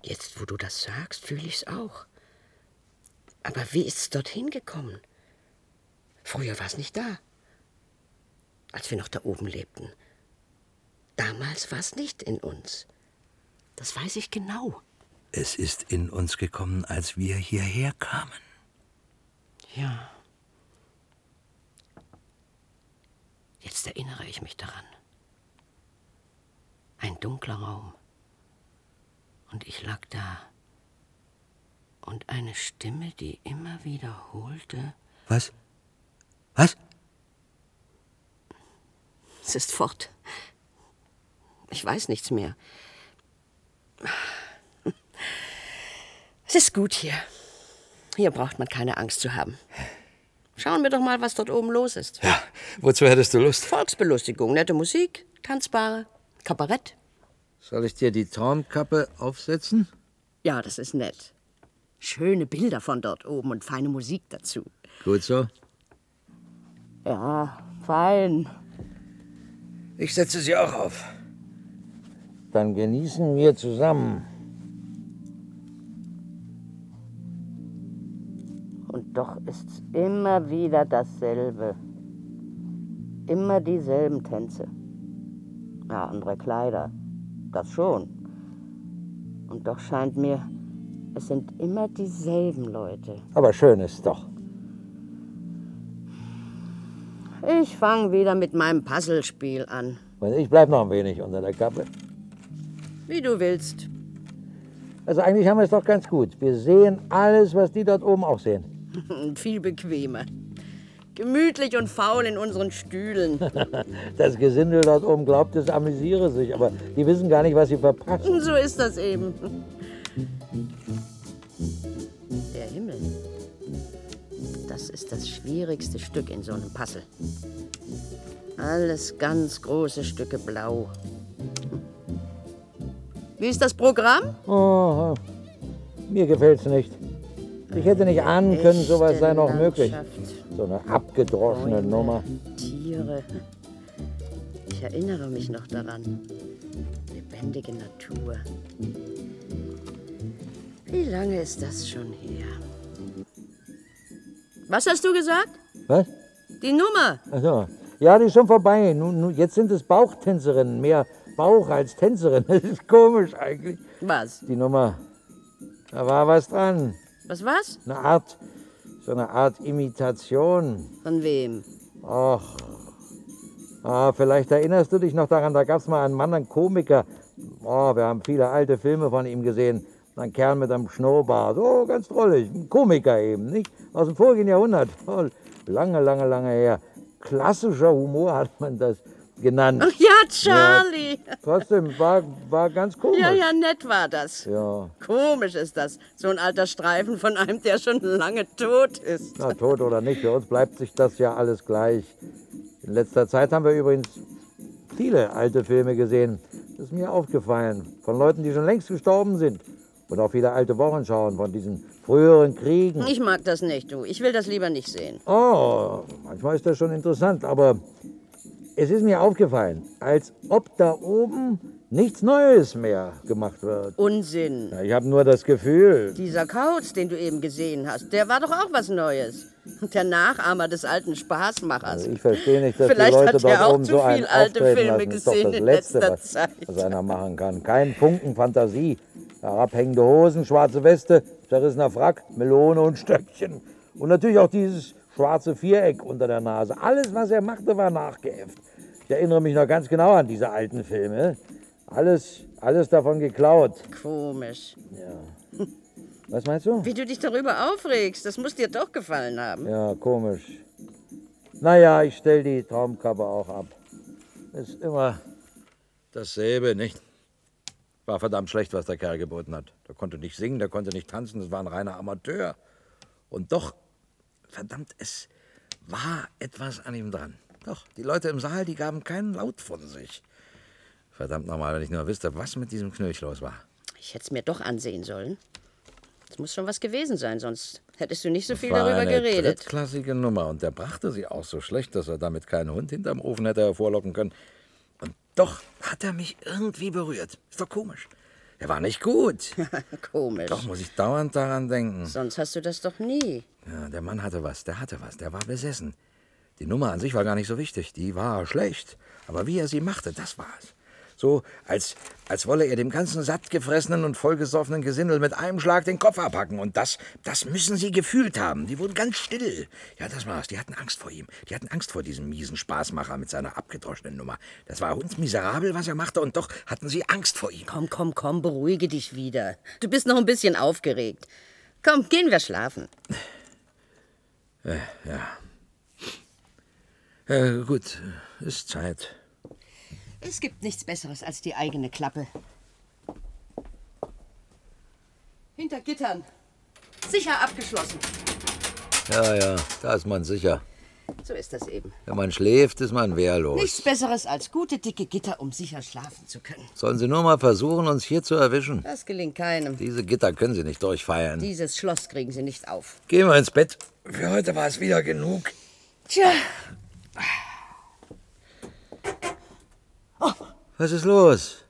S6: Jetzt, wo du das sagst, fühle ich's auch. Aber wie ist es dorthin gekommen? Früher war es nicht da. Als wir noch da oben lebten. Damals war es nicht in uns. Das weiß ich genau.
S7: Es ist in uns gekommen, als wir hierher kamen.
S6: Ja. Jetzt erinnere ich mich daran. Ein dunkler Raum. Und ich lag da. Und eine Stimme, die immer wiederholte,
S7: Was? Was?
S6: es ist fort. Ich weiß nichts mehr. Es ist gut hier. Hier braucht man keine Angst zu haben. Schauen wir doch mal, was dort oben los ist.
S7: Ja, wozu hättest du Lust?
S6: Volksbelustigung, nette Musik, tanzbare, Kabarett.
S7: Soll ich dir die Traumkappe aufsetzen?
S6: Ja, das ist nett. Schöne Bilder von dort oben und feine Musik dazu.
S7: Gut so.
S6: Ja, fein.
S7: Ich setze sie auch auf. Dann genießen wir zusammen.
S6: Und doch ist's immer wieder dasselbe. Immer dieselben Tänze. Ja, andere Kleider. Das schon. Und doch scheint mir, es sind immer dieselben Leute.
S7: Aber schön ist doch.
S6: Ich fange wieder mit meinem Puzzlespiel an.
S7: Und ich bleib noch ein wenig unter der Kappe.
S6: Wie du willst.
S7: Also eigentlich haben wir es doch ganz gut. Wir sehen alles, was die dort oben auch sehen.
S6: Viel bequemer. Gemütlich und faul in unseren Stühlen.
S7: Das Gesindel dort oben glaubt, es amüsiere sich, aber die wissen gar nicht, was sie verpassen.
S6: So ist das eben. Der Himmel. Das ist das schwierigste Stück in so einem Puzzle. Alles ganz große Stücke blau. Wie ist das Programm?
S7: Oh, mir gefällt's nicht. Ich hätte nicht ahnen können, sowas sei noch möglich. So eine abgedroschene
S6: Bäume,
S7: Nummer.
S6: Tiere. Ich erinnere mich noch daran. Lebendige Natur. Wie lange ist das schon her? Was hast du gesagt?
S7: Was?
S6: Die Nummer.
S7: Achso. Ja, die ist schon vorbei. Nun, nun, jetzt sind es Bauchtänzerinnen. Mehr Bauch als Tänzerin. Das ist komisch eigentlich.
S6: Was?
S7: Die Nummer. Da war was dran.
S6: Was was?
S7: Eine Art, so eine Art Imitation.
S6: Von wem?
S7: Ach. Ah, vielleicht erinnerst du dich noch daran, da gab es mal einen Mann, einen Komiker. Oh, wir haben viele alte Filme von ihm gesehen. Ein Kerl mit einem Schnurrbart. Oh, ganz drollig. Ein Komiker eben, nicht? Aus dem vorigen Jahrhundert. Oh, lange, lange, lange her. Klassischer Humor hat man das genannt.
S6: Ach ja, Charlie.
S7: Trotzdem, war, war ganz komisch.
S6: Ja, ja, nett war das.
S7: Ja,
S6: Komisch ist das. So ein alter Streifen von einem, der schon lange tot ist.
S7: na, tot oder nicht, für uns bleibt sich das ja alles gleich. In letzter Zeit haben wir übrigens viele alte Filme gesehen. Das ist mir aufgefallen. Von Leuten, die schon längst gestorben sind. Und auch viele alte Wochenschauen von diesen früheren Kriegen.
S6: Ich mag das nicht, du. Ich will das lieber nicht sehen.
S7: Oh, manchmal ist das schon interessant, aber es ist mir aufgefallen, als ob da oben nichts Neues mehr gemacht wird.
S6: Unsinn.
S7: Ja, ich habe nur das Gefühl,
S6: Dieser Kauz, den du eben gesehen hast, der war doch auch was Neues. Der Nachahmer des alten Spaßmachers.
S7: ich verstehe nicht, dass
S6: Vielleicht
S7: die Leute
S6: hat er auch
S7: oben
S6: zu
S7: so
S6: viel alte Filme
S7: lassen. Das ist doch
S6: gesehen
S7: das
S6: in
S7: Letzte,
S6: letzter
S7: was,
S6: Zeit.
S7: was einer machen kann. Kein Funken Fantasie. Herabhängende Hosen, schwarze Weste, zerrissener Frack, Melone und Stöckchen. Und natürlich auch dieses schwarze Viereck unter der Nase. Alles, was er machte, war nachgeäfft. Ich erinnere mich noch ganz genau an diese alten Filme. Alles, alles davon geklaut.
S6: Komisch.
S7: Was meinst du?
S6: Wie du dich darüber aufregst, das muss dir doch gefallen haben.
S7: Ja, komisch. Naja, ich stell die Traumkappe auch ab. Ist immer dasselbe, nicht? War verdammt schlecht, was der Kerl geboten hat. Der konnte nicht singen, der konnte nicht tanzen, das war ein reiner Amateur. Und doch, verdammt, es war etwas an ihm dran. Doch, die Leute im Saal, die gaben keinen Laut von sich. Verdammt nochmal, wenn ich nur wüsste, was mit diesem Knöch los war.
S6: Ich hätte es mir doch ansehen sollen. Es muss schon was gewesen sein, sonst hättest du nicht so viel
S7: war
S6: darüber
S7: eine
S6: geredet.
S7: drittklassige Nummer und der brachte sie auch so schlecht, dass er damit keinen Hund hinterm Ofen hätte hervorlocken können. Und doch hat er mich irgendwie berührt. Ist doch komisch. Er war nicht gut.
S6: Komisch.
S7: Doch muss ich dauernd daran denken.
S6: Sonst hast du das doch nie.
S7: Ja, der Mann hatte was, der hatte was, der war besessen. Die Nummer an sich war gar nicht so wichtig, die war schlecht. Aber wie er sie machte, das war's. So, als, als wolle er dem ganzen sattgefressenen und vollgesoffenen Gesindel mit einem Schlag den Kopf abhacken. Und das, das müssen sie gefühlt haben. Die wurden ganz still. Ja, das war's. Die hatten Angst vor ihm. Die hatten Angst vor diesem miesen Spaßmacher mit seiner abgedroschenen Nummer. Das war uns miserabel, was er machte, und doch hatten sie Angst vor ihm.
S6: Komm, komm, komm, beruhige dich wieder. Du bist noch ein bisschen aufgeregt. Komm, gehen wir schlafen.
S7: Ja. Äh, gut, ist Zeit.
S6: Es gibt nichts Besseres als die eigene Klappe. Hinter Gittern. Sicher abgeschlossen.
S7: Ja, ja, da ist man sicher.
S6: So ist das eben.
S7: Wenn man schläft, ist man wehrlos.
S6: Nichts Besseres als gute, dicke Gitter, um sicher schlafen zu können.
S7: Sollen Sie nur mal versuchen, uns hier zu erwischen?
S6: Das gelingt keinem.
S7: Diese Gitter können Sie nicht durchfeiern.
S6: Dieses Schloss kriegen sie nicht auf.
S7: Gehen wir ins Bett. Für heute war es wieder genug.
S6: Tja,
S7: Was ist los?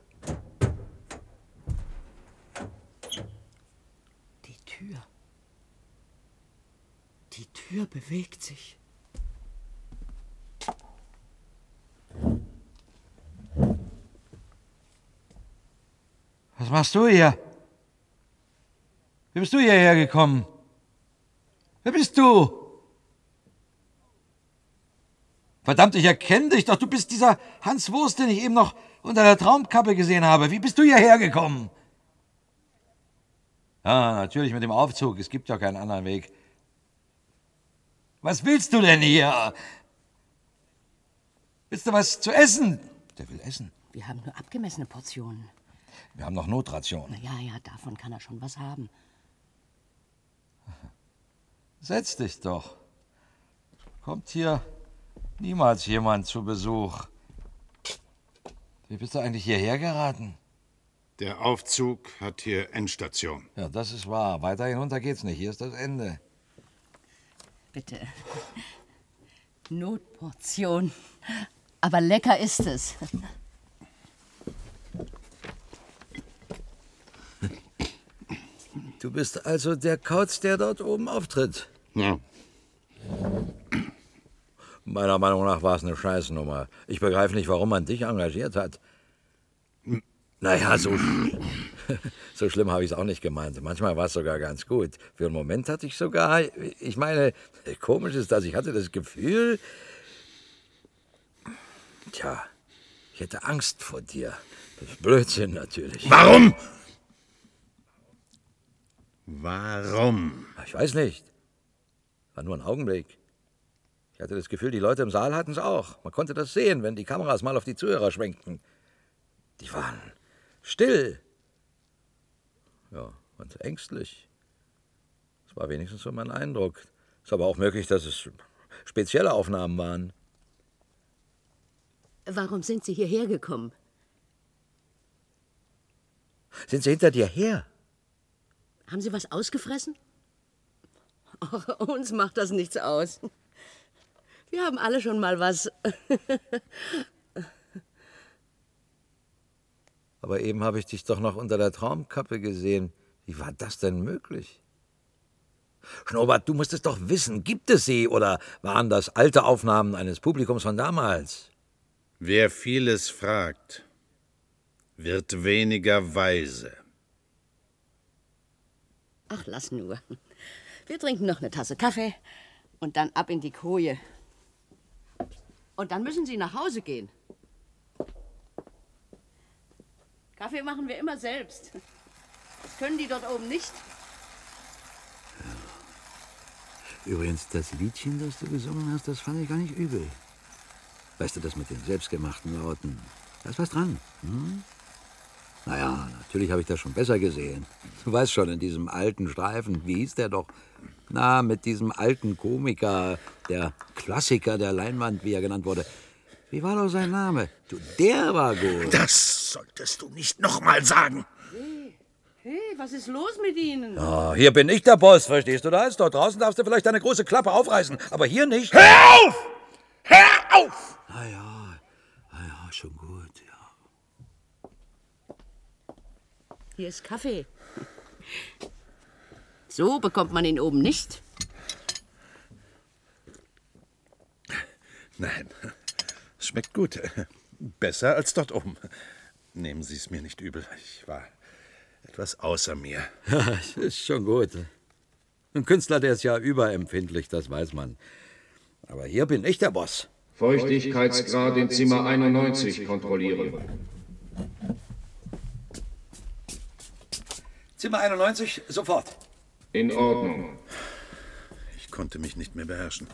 S6: die Tür. Die Tür bewegt sich.
S1: Was machst du hier? Wie bist du hierher gekommen? Wer bist du? Verdammt, ich erkenne dich doch. Du bist dieser Hans Wurst, den ich eben noch unter der Traumkappe gesehen habe. Wie bist du hierher gekommen? Ja, natürlich mit dem Aufzug. Es gibt ja keinen anderen Weg. Was willst du denn hier? Willst du was zu essen? Der will essen.
S6: Wir haben nur abgemessene Portionen.
S1: Wir haben noch Notration.
S6: Na ja, ja, davon kann er schon was haben.
S1: Setz dich doch. Kommt hier niemals jemand zu Besuch. Wie bist du eigentlich hierher geraten?
S9: Der Aufzug hat hier Endstation.
S1: Ja, das ist wahr. Weiter hinunter geht's nicht. Hier ist das Ende.
S6: Bitte. Notportion. Aber lecker ist es.
S7: Du bist also der Kauz, der dort oben auftritt.
S9: Ja.
S7: Meiner Meinung nach war es eine Scheißnummer. Ich begreife nicht, warum man dich engagiert hat. Naja, so, sch- so schlimm habe ich es auch nicht gemeint. Manchmal war es sogar ganz gut. Für einen Moment hatte ich sogar, ich meine, komisch ist das, ich hatte das Gefühl, tja, ich hätte Angst vor dir. Das ist Blödsinn natürlich.
S9: Warum? Warum?
S7: Ich weiß nicht. War nur ein Augenblick. Ich hatte das Gefühl, die Leute im Saal hatten es auch. Man konnte das sehen, wenn die Kameras mal auf die Zuhörer schwenkten. Die waren still. Ja, und ängstlich. Das war wenigstens so mein Eindruck. Ist aber auch möglich, dass es spezielle Aufnahmen waren.
S6: Warum sind Sie hierher gekommen?
S7: Sind sie hinter dir her?
S6: Haben Sie was ausgefressen? Ach, uns macht das nichts aus. Wir haben alle schon mal was.
S7: Aber eben habe ich dich doch noch unter der Traumkappe gesehen. Wie war das denn möglich? Schnurrbart, du musst es doch wissen. Gibt es sie oder waren das alte Aufnahmen eines Publikums von damals?
S9: Wer vieles fragt, wird weniger weise.
S6: Ach, lass nur. Wir trinken noch eine Tasse Kaffee und dann ab in die Koje. Und dann müssen Sie nach Hause gehen. Kaffee machen wir immer selbst. Das können die dort oben nicht.
S7: Übrigens, das Liedchen, das du gesungen hast, das fand ich gar nicht übel. Weißt du, das mit den selbstgemachten Lauten, da ist was dran. Hm? Naja, natürlich habe ich das schon besser gesehen. Du weißt schon, in diesem alten Streifen, wie hieß der doch? Na, mit diesem alten Komiker, der Klassiker der Leinwand, wie er genannt wurde. Wie war doch sein Name? Du, der war gut.
S9: Das solltest du nicht nochmal sagen.
S6: Hey, was ist los mit Ihnen?
S7: Ah, hier bin ich der Boss, verstehst du das? Dort draußen darfst du vielleicht deine große Klappe aufreißen, aber hier nicht.
S9: Hör auf! Hör auf!
S7: Ah ja, ah ja, schon gut, ja.
S6: Hier ist Kaffee. So bekommt man ihn oben nicht.
S9: Nein, es schmeckt gut. Besser als dort oben. Nehmen Sie es mir nicht übel. Ich war etwas außer mir.
S7: Ja, ist schon gut. Ein Künstler, der ist ja überempfindlich, das weiß man. Aber hier bin ich der Boss.
S4: Feuchtigkeitsgrad in Zimmer 91 kontrollieren.
S7: Zimmer 91, sofort.
S4: In Ordnung.
S9: Ich konnte mich nicht mehr beherrschen.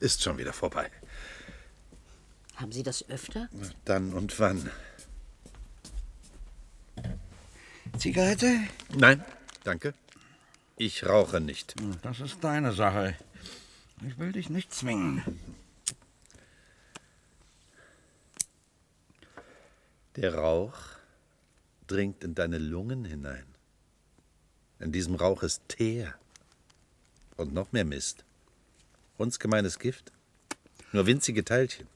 S9: Ist schon wieder vorbei.
S6: Haben Sie das öfter?
S9: Dann und wann?
S7: Zigarette?
S9: Nein, danke. Ich rauche nicht.
S7: Das ist deine Sache. Ich will dich nicht zwingen.
S9: Der Rauch dringt in deine Lungen hinein. In diesem Rauch ist Teer. Und noch mehr Mist. Hundsgemeines Gift. Nur winzige Teilchen.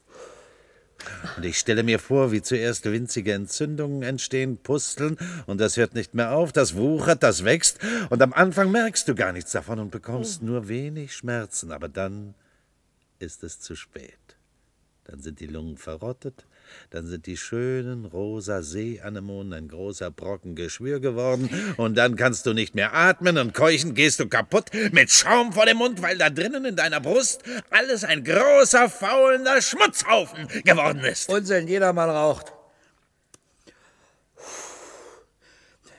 S9: Und ich stelle mir vor, wie zuerst winzige Entzündungen entstehen, pusteln, und das hört nicht mehr auf, das wuchert, das wächst, und am Anfang merkst du gar nichts davon und bekommst nur wenig Schmerzen, aber dann ist es zu spät. Dann sind die Lungen verrottet, dann sind die schönen rosa Seeanemonen ein großer Brocken Geschwür geworden und dann kannst du nicht mehr atmen und keuchen gehst du kaputt mit Schaum vor dem Mund, weil da drinnen in deiner Brust alles ein großer faulender Schmutzhaufen geworden ist.
S7: Unsinn, jeder mal raucht.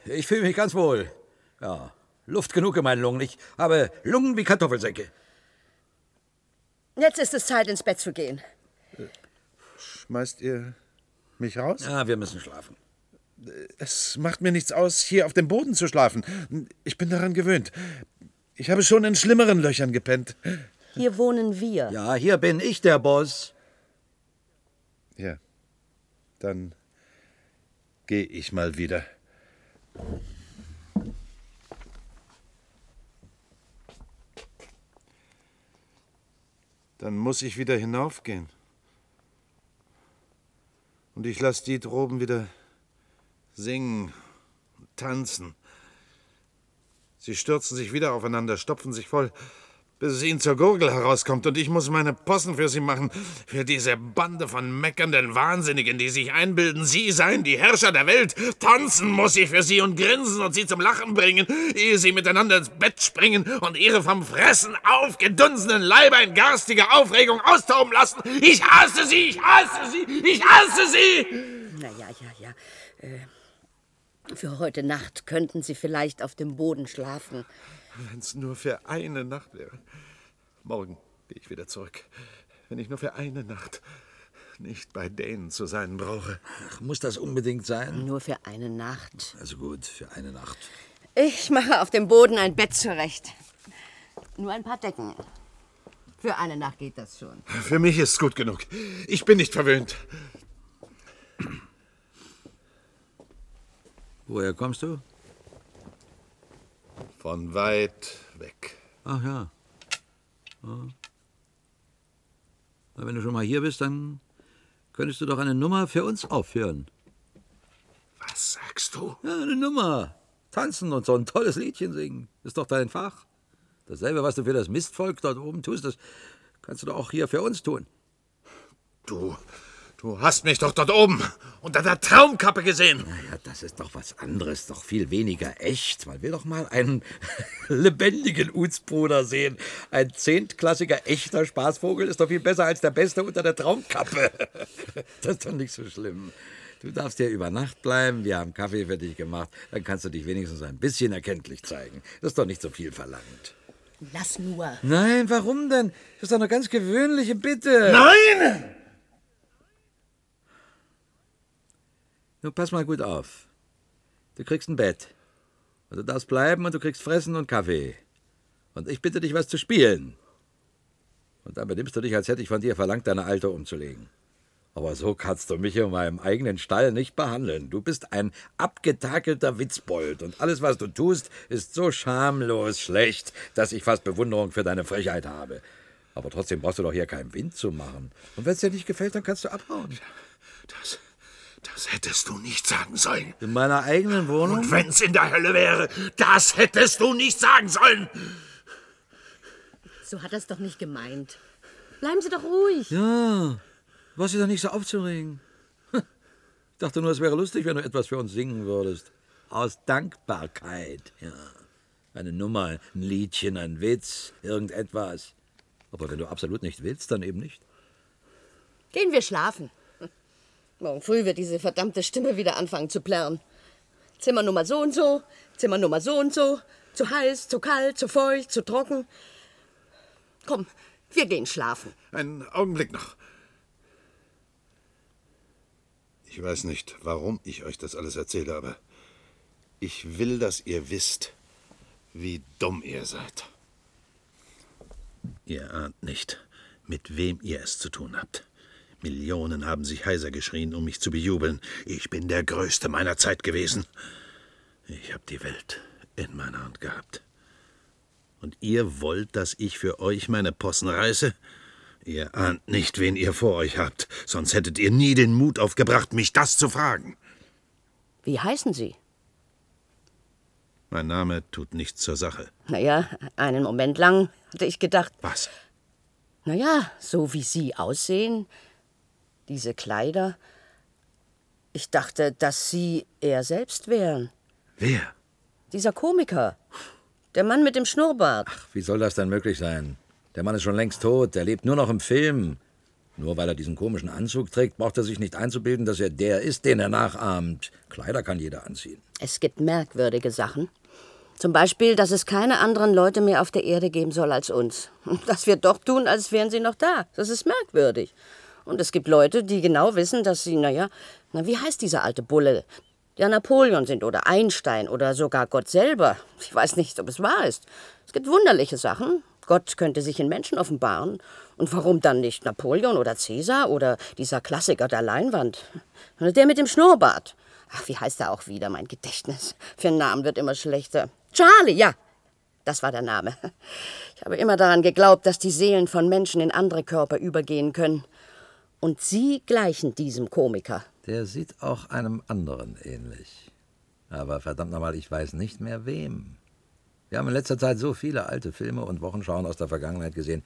S7: Ich fühle mich ganz wohl. Ja, Luft genug in meinen Lungen. Ich habe Lungen wie Kartoffelsäcke.
S6: Jetzt ist es Zeit, ins Bett zu gehen.
S9: Schmeißt ihr mich raus?
S7: Ja, wir müssen schlafen.
S9: Es macht mir nichts aus, hier auf dem Boden zu schlafen. Ich bin daran gewöhnt. Ich habe schon in schlimmeren Löchern gepennt.
S6: Hier wohnen wir.
S7: Ja, hier bin ich der Boss.
S9: Ja. Dann Geh ich mal wieder. Dann muss ich wieder hinaufgehen. Und ich lasse die droben wieder singen und tanzen. Sie stürzen sich wieder aufeinander, stopfen sich voll, bis es ihnen zur Gurgel herauskommt. Und ich muss meine Possen für sie machen. Für diese Bande von meckernden Wahnsinnigen, die sich einbilden, sie seien die Herrscher der Welt. Tanzen muss ich für sie und grinsen und sie zum Lachen bringen, ehe sie miteinander ins Bett springen und ihre vom Fressen aufgedunsenen Leiber in garstiger Aufregung austoben lassen. Ich hasse sie, ich hasse sie, ich hasse sie!
S6: Na ja, ja, ja. Äh, für heute Nacht könnten Sie vielleicht auf dem Boden schlafen.
S9: Wenn es nur für eine Nacht wäre. Morgen gehe ich wieder zurück. Wenn ich nur für eine Nacht nicht bei denen zu sein brauche.
S7: Ach, muss das unbedingt sein?
S6: Nur für eine Nacht.
S7: Also gut, für eine Nacht.
S6: Ich mache auf dem Boden ein Bett zurecht. Nur ein paar Decken. Für eine Nacht geht das schon.
S9: Für mich ist es gut genug. Ich bin nicht verwöhnt.
S7: Woher kommst du?
S9: Von weit weg.
S7: Ach ja. ja. Na, wenn du schon mal hier bist, dann könntest du doch eine Nummer für uns aufführen.
S9: Was sagst du?
S7: Ja, eine Nummer. Tanzen und so ein tolles Liedchen singen. Ist doch dein Fach. Dasselbe, was du für das Mistvolk dort oben tust, das kannst du doch auch hier für uns tun.
S9: Du, du hast mich doch dort oben unter der Traumkappe gesehen.
S7: Naja, das ist doch was anderes, doch viel weniger echt. Man will doch mal einen lebendigen Utsbruder sehen. Ein zehntklassiger echter Spaßvogel ist doch viel besser als der Beste unter der Traumkappe. Das ist doch nicht so schlimm. Du darfst hier über Nacht bleiben, wir haben Kaffee für dich gemacht, dann kannst du dich wenigstens ein bisschen erkenntlich zeigen. Das ist doch nicht so viel verlangt.
S6: Lass nur.
S7: Nein, warum denn? Das ist doch eine ganz gewöhnliche Bitte.
S9: Nein!
S7: Nun pass mal gut auf. Du kriegst ein Bett. Und du darfst bleiben und du kriegst Fressen und Kaffee. Und ich bitte dich, was zu spielen. Und dann benimmst du dich, als hätte ich von dir verlangt, deine Alte umzulegen. Aber so kannst du mich in meinem eigenen Stall nicht behandeln. Du bist ein abgetakelter Witzbold und alles, was du tust, ist so schamlos schlecht, dass ich fast Bewunderung für deine Frechheit habe. Aber trotzdem brauchst du doch hier keinen Wind zu machen. Und wenn es dir nicht gefällt, dann kannst du abhauen.
S9: Das, das hättest du nicht sagen sollen.
S7: In meiner eigenen Wohnung?
S9: Und wenn's in der Hölle wäre, das hättest du nicht sagen sollen.
S6: So hat er es doch nicht gemeint. Bleiben Sie doch ruhig.
S7: Ja, was ist doch nicht so aufzuregen. Ich dachte nur, es wäre lustig, wenn du etwas für uns singen würdest. Aus Dankbarkeit, ja. Eine Nummer, ein Liedchen, ein Witz, irgendetwas. Aber wenn du absolut nicht willst, dann eben nicht.
S6: Gehen wir schlafen. Morgen früh wird diese verdammte Stimme wieder anfangen zu plärren. Zimmernummer so und so, Zimmernummer so und so. Zu heiß, zu kalt, zu feucht, zu trocken. Komm, wir gehen schlafen.
S9: Einen Augenblick noch. Ich weiß nicht, warum ich euch das alles erzähle, aber ich will, dass ihr wisst, wie dumm ihr seid. Ihr ahnt nicht, mit wem ihr es zu tun habt. Millionen haben sich heiser geschrien, um mich zu bejubeln. Ich bin der Größte meiner Zeit gewesen. Ich habe die Welt in meiner Hand gehabt. Und ihr wollt, dass ich für euch meine Possen reiße? Ihr ahnt nicht, wen ihr vor euch habt, sonst hättet ihr nie den Mut aufgebracht, mich das zu fragen.
S6: Wie heißen Sie?
S9: Mein Name tut nichts zur Sache.
S6: Naja, einen Moment lang hatte ich gedacht.
S9: Was?
S6: Naja, so wie Sie aussehen, diese Kleider. Ich dachte, dass Sie er selbst wären.
S9: Wer?
S6: Dieser Komiker. Der Mann mit dem Schnurrbart.
S7: Ach, wie soll das denn möglich sein? Der Mann ist schon längst tot, der lebt nur noch im Film. Nur weil er diesen komischen Anzug trägt, braucht er sich nicht einzubilden, dass er der ist, den er nachahmt. Kleider kann jeder anziehen.
S6: Es gibt merkwürdige Sachen. Zum Beispiel, dass es keine anderen Leute mehr auf der Erde geben soll als uns. Und dass wir doch tun, als wären sie noch da. Das ist merkwürdig. Und es gibt Leute, die genau wissen, dass sie, naja, na, wie heißt dieser alte Bulle? Der Napoleon sind oder Einstein oder sogar Gott selber. Ich weiß nicht, ob es wahr ist. Es gibt wunderliche Sachen. Gott könnte sich in Menschen offenbaren. Und warum dann nicht Napoleon oder Cäsar oder dieser Klassiker der Leinwand? Der mit dem Schnurrbart. Ach, wie heißt er auch wieder, mein Gedächtnis? Für einen Namen wird immer schlechter. Charlie, ja. Das war der Name. Ich habe immer daran geglaubt, dass die Seelen von Menschen in andere Körper übergehen können. Und Sie gleichen diesem Komiker.
S7: Der sieht auch einem anderen ähnlich. Aber verdammt nochmal, ich weiß nicht mehr wem. Wir haben in letzter Zeit so viele alte Filme und Wochenschauen aus der Vergangenheit gesehen.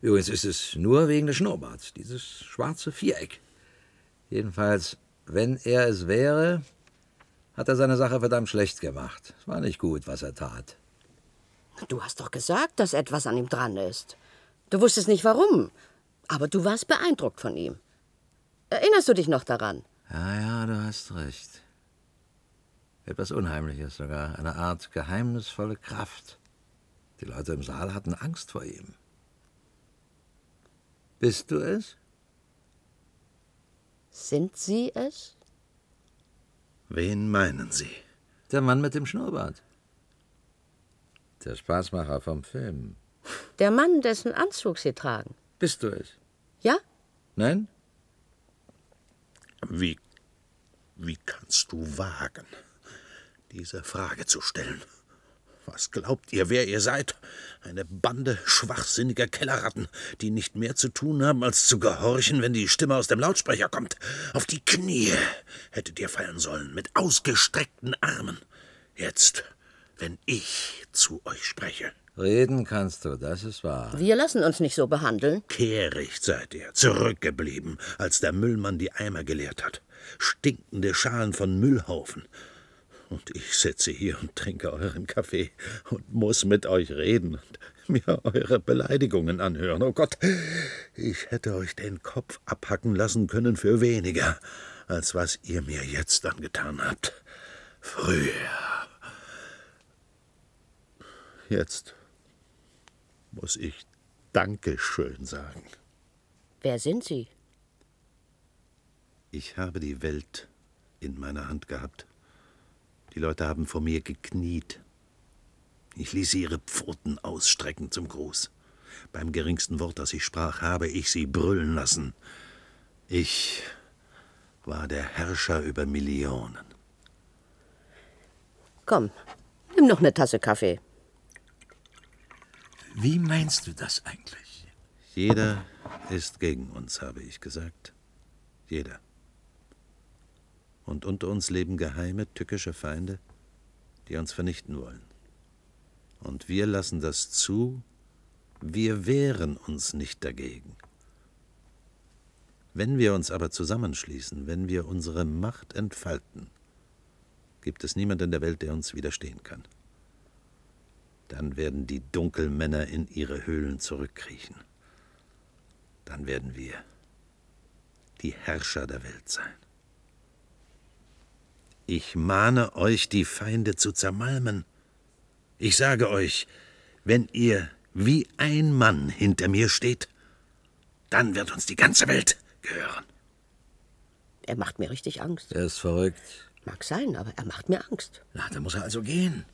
S7: Übrigens ist es nur wegen des Schnurrbarts, dieses schwarze Viereck. Jedenfalls, wenn er es wäre, hat er seine Sache verdammt schlecht gemacht. Es war nicht gut, was er tat.
S6: Du hast doch gesagt, dass etwas an ihm dran ist. Du wusstest nicht warum, aber du warst beeindruckt von ihm. Erinnerst du dich noch daran?
S7: Ja, ja, du hast recht. Etwas Unheimliches sogar, eine Art geheimnisvolle Kraft. Die Leute im Saal hatten Angst vor ihm. Bist du es?
S6: Sind Sie es?
S9: Wen meinen Sie?
S7: Der Mann mit dem Schnurrbart. Der Spaßmacher vom Film.
S6: Der Mann, dessen Anzug Sie tragen.
S7: Bist du es?
S6: Ja?
S7: Nein?
S9: Wie, wie kannst du wagen, diese Frage zu stellen? Was glaubt ihr, wer ihr seid? Eine Bande schwachsinniger Kellerratten, die nicht mehr zu tun haben, als zu gehorchen, wenn die Stimme aus dem Lautsprecher kommt. Auf die Knie hättet ihr fallen sollen, mit ausgestreckten Armen. Jetzt, wenn ich zu euch spreche.
S7: Reden kannst du, das ist wahr.
S6: Wir lassen uns nicht so behandeln.
S9: Kehricht seid ihr, zurückgeblieben, als der Müllmann die Eimer geleert hat. Stinkende Schalen von Müllhaufen. Und ich sitze hier und trinke euren Kaffee und muss mit euch reden und mir eure Beleidigungen anhören. Oh Gott, ich hätte euch den Kopf abhacken lassen können für weniger, als was ihr mir jetzt angetan habt. Früher. Jetzt muss ich Dankeschön sagen.
S6: Wer sind Sie?
S9: Ich habe die Welt in meiner Hand gehabt. Die Leute haben vor mir gekniet. Ich ließ sie ihre Pfoten ausstrecken zum Gruß. Beim geringsten Wort, das ich sprach, habe ich sie brüllen lassen. Ich war der Herrscher über Millionen.
S6: Komm, nimm noch eine Tasse Kaffee.
S7: Wie meinst du das eigentlich?
S9: Jeder ist gegen uns, habe ich gesagt. Jeder. Und unter uns leben geheime, tückische Feinde, die uns vernichten wollen. Und wir lassen das zu, wir wehren uns nicht dagegen. Wenn wir uns aber zusammenschließen, wenn wir unsere Macht entfalten, gibt es niemand in der Welt, der uns widerstehen kann. Dann werden die Dunkelmänner in ihre Höhlen zurückkriechen. Dann werden wir die Herrscher der Welt sein. Ich mahne euch, die Feinde zu zermalmen. Ich sage euch, wenn ihr wie ein Mann hinter mir steht, dann wird uns die ganze Welt gehören.
S6: Er macht mir richtig Angst.
S7: Er ist verrückt.
S6: Mag sein, aber er macht mir Angst.
S7: Na, dann muss er also gehen.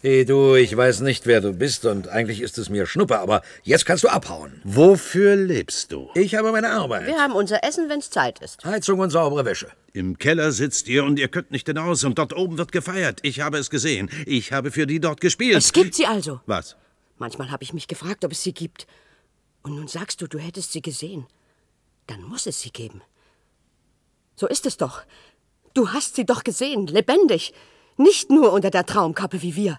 S7: Hey du, ich weiß nicht, wer du bist und eigentlich ist es mir Schnuppe, aber jetzt kannst du abhauen.
S9: Wofür lebst du?
S7: Ich habe meine Arbeit.
S6: Wir haben unser Essen, wenn's Zeit ist.
S7: Heizung und saubere Wäsche.
S9: Im Keller sitzt ihr und ihr könnt nicht hinaus und dort oben wird gefeiert. Ich habe es gesehen. Ich habe für die dort gespielt.
S6: Es gibt sie also.
S9: Was?
S6: Manchmal habe ich mich gefragt, ob es sie gibt. Und nun sagst du, du hättest sie gesehen. Dann muss es sie geben. So ist es doch. Du hast sie doch gesehen, lebendig. Nicht nur unter der Traumkappe wie wir.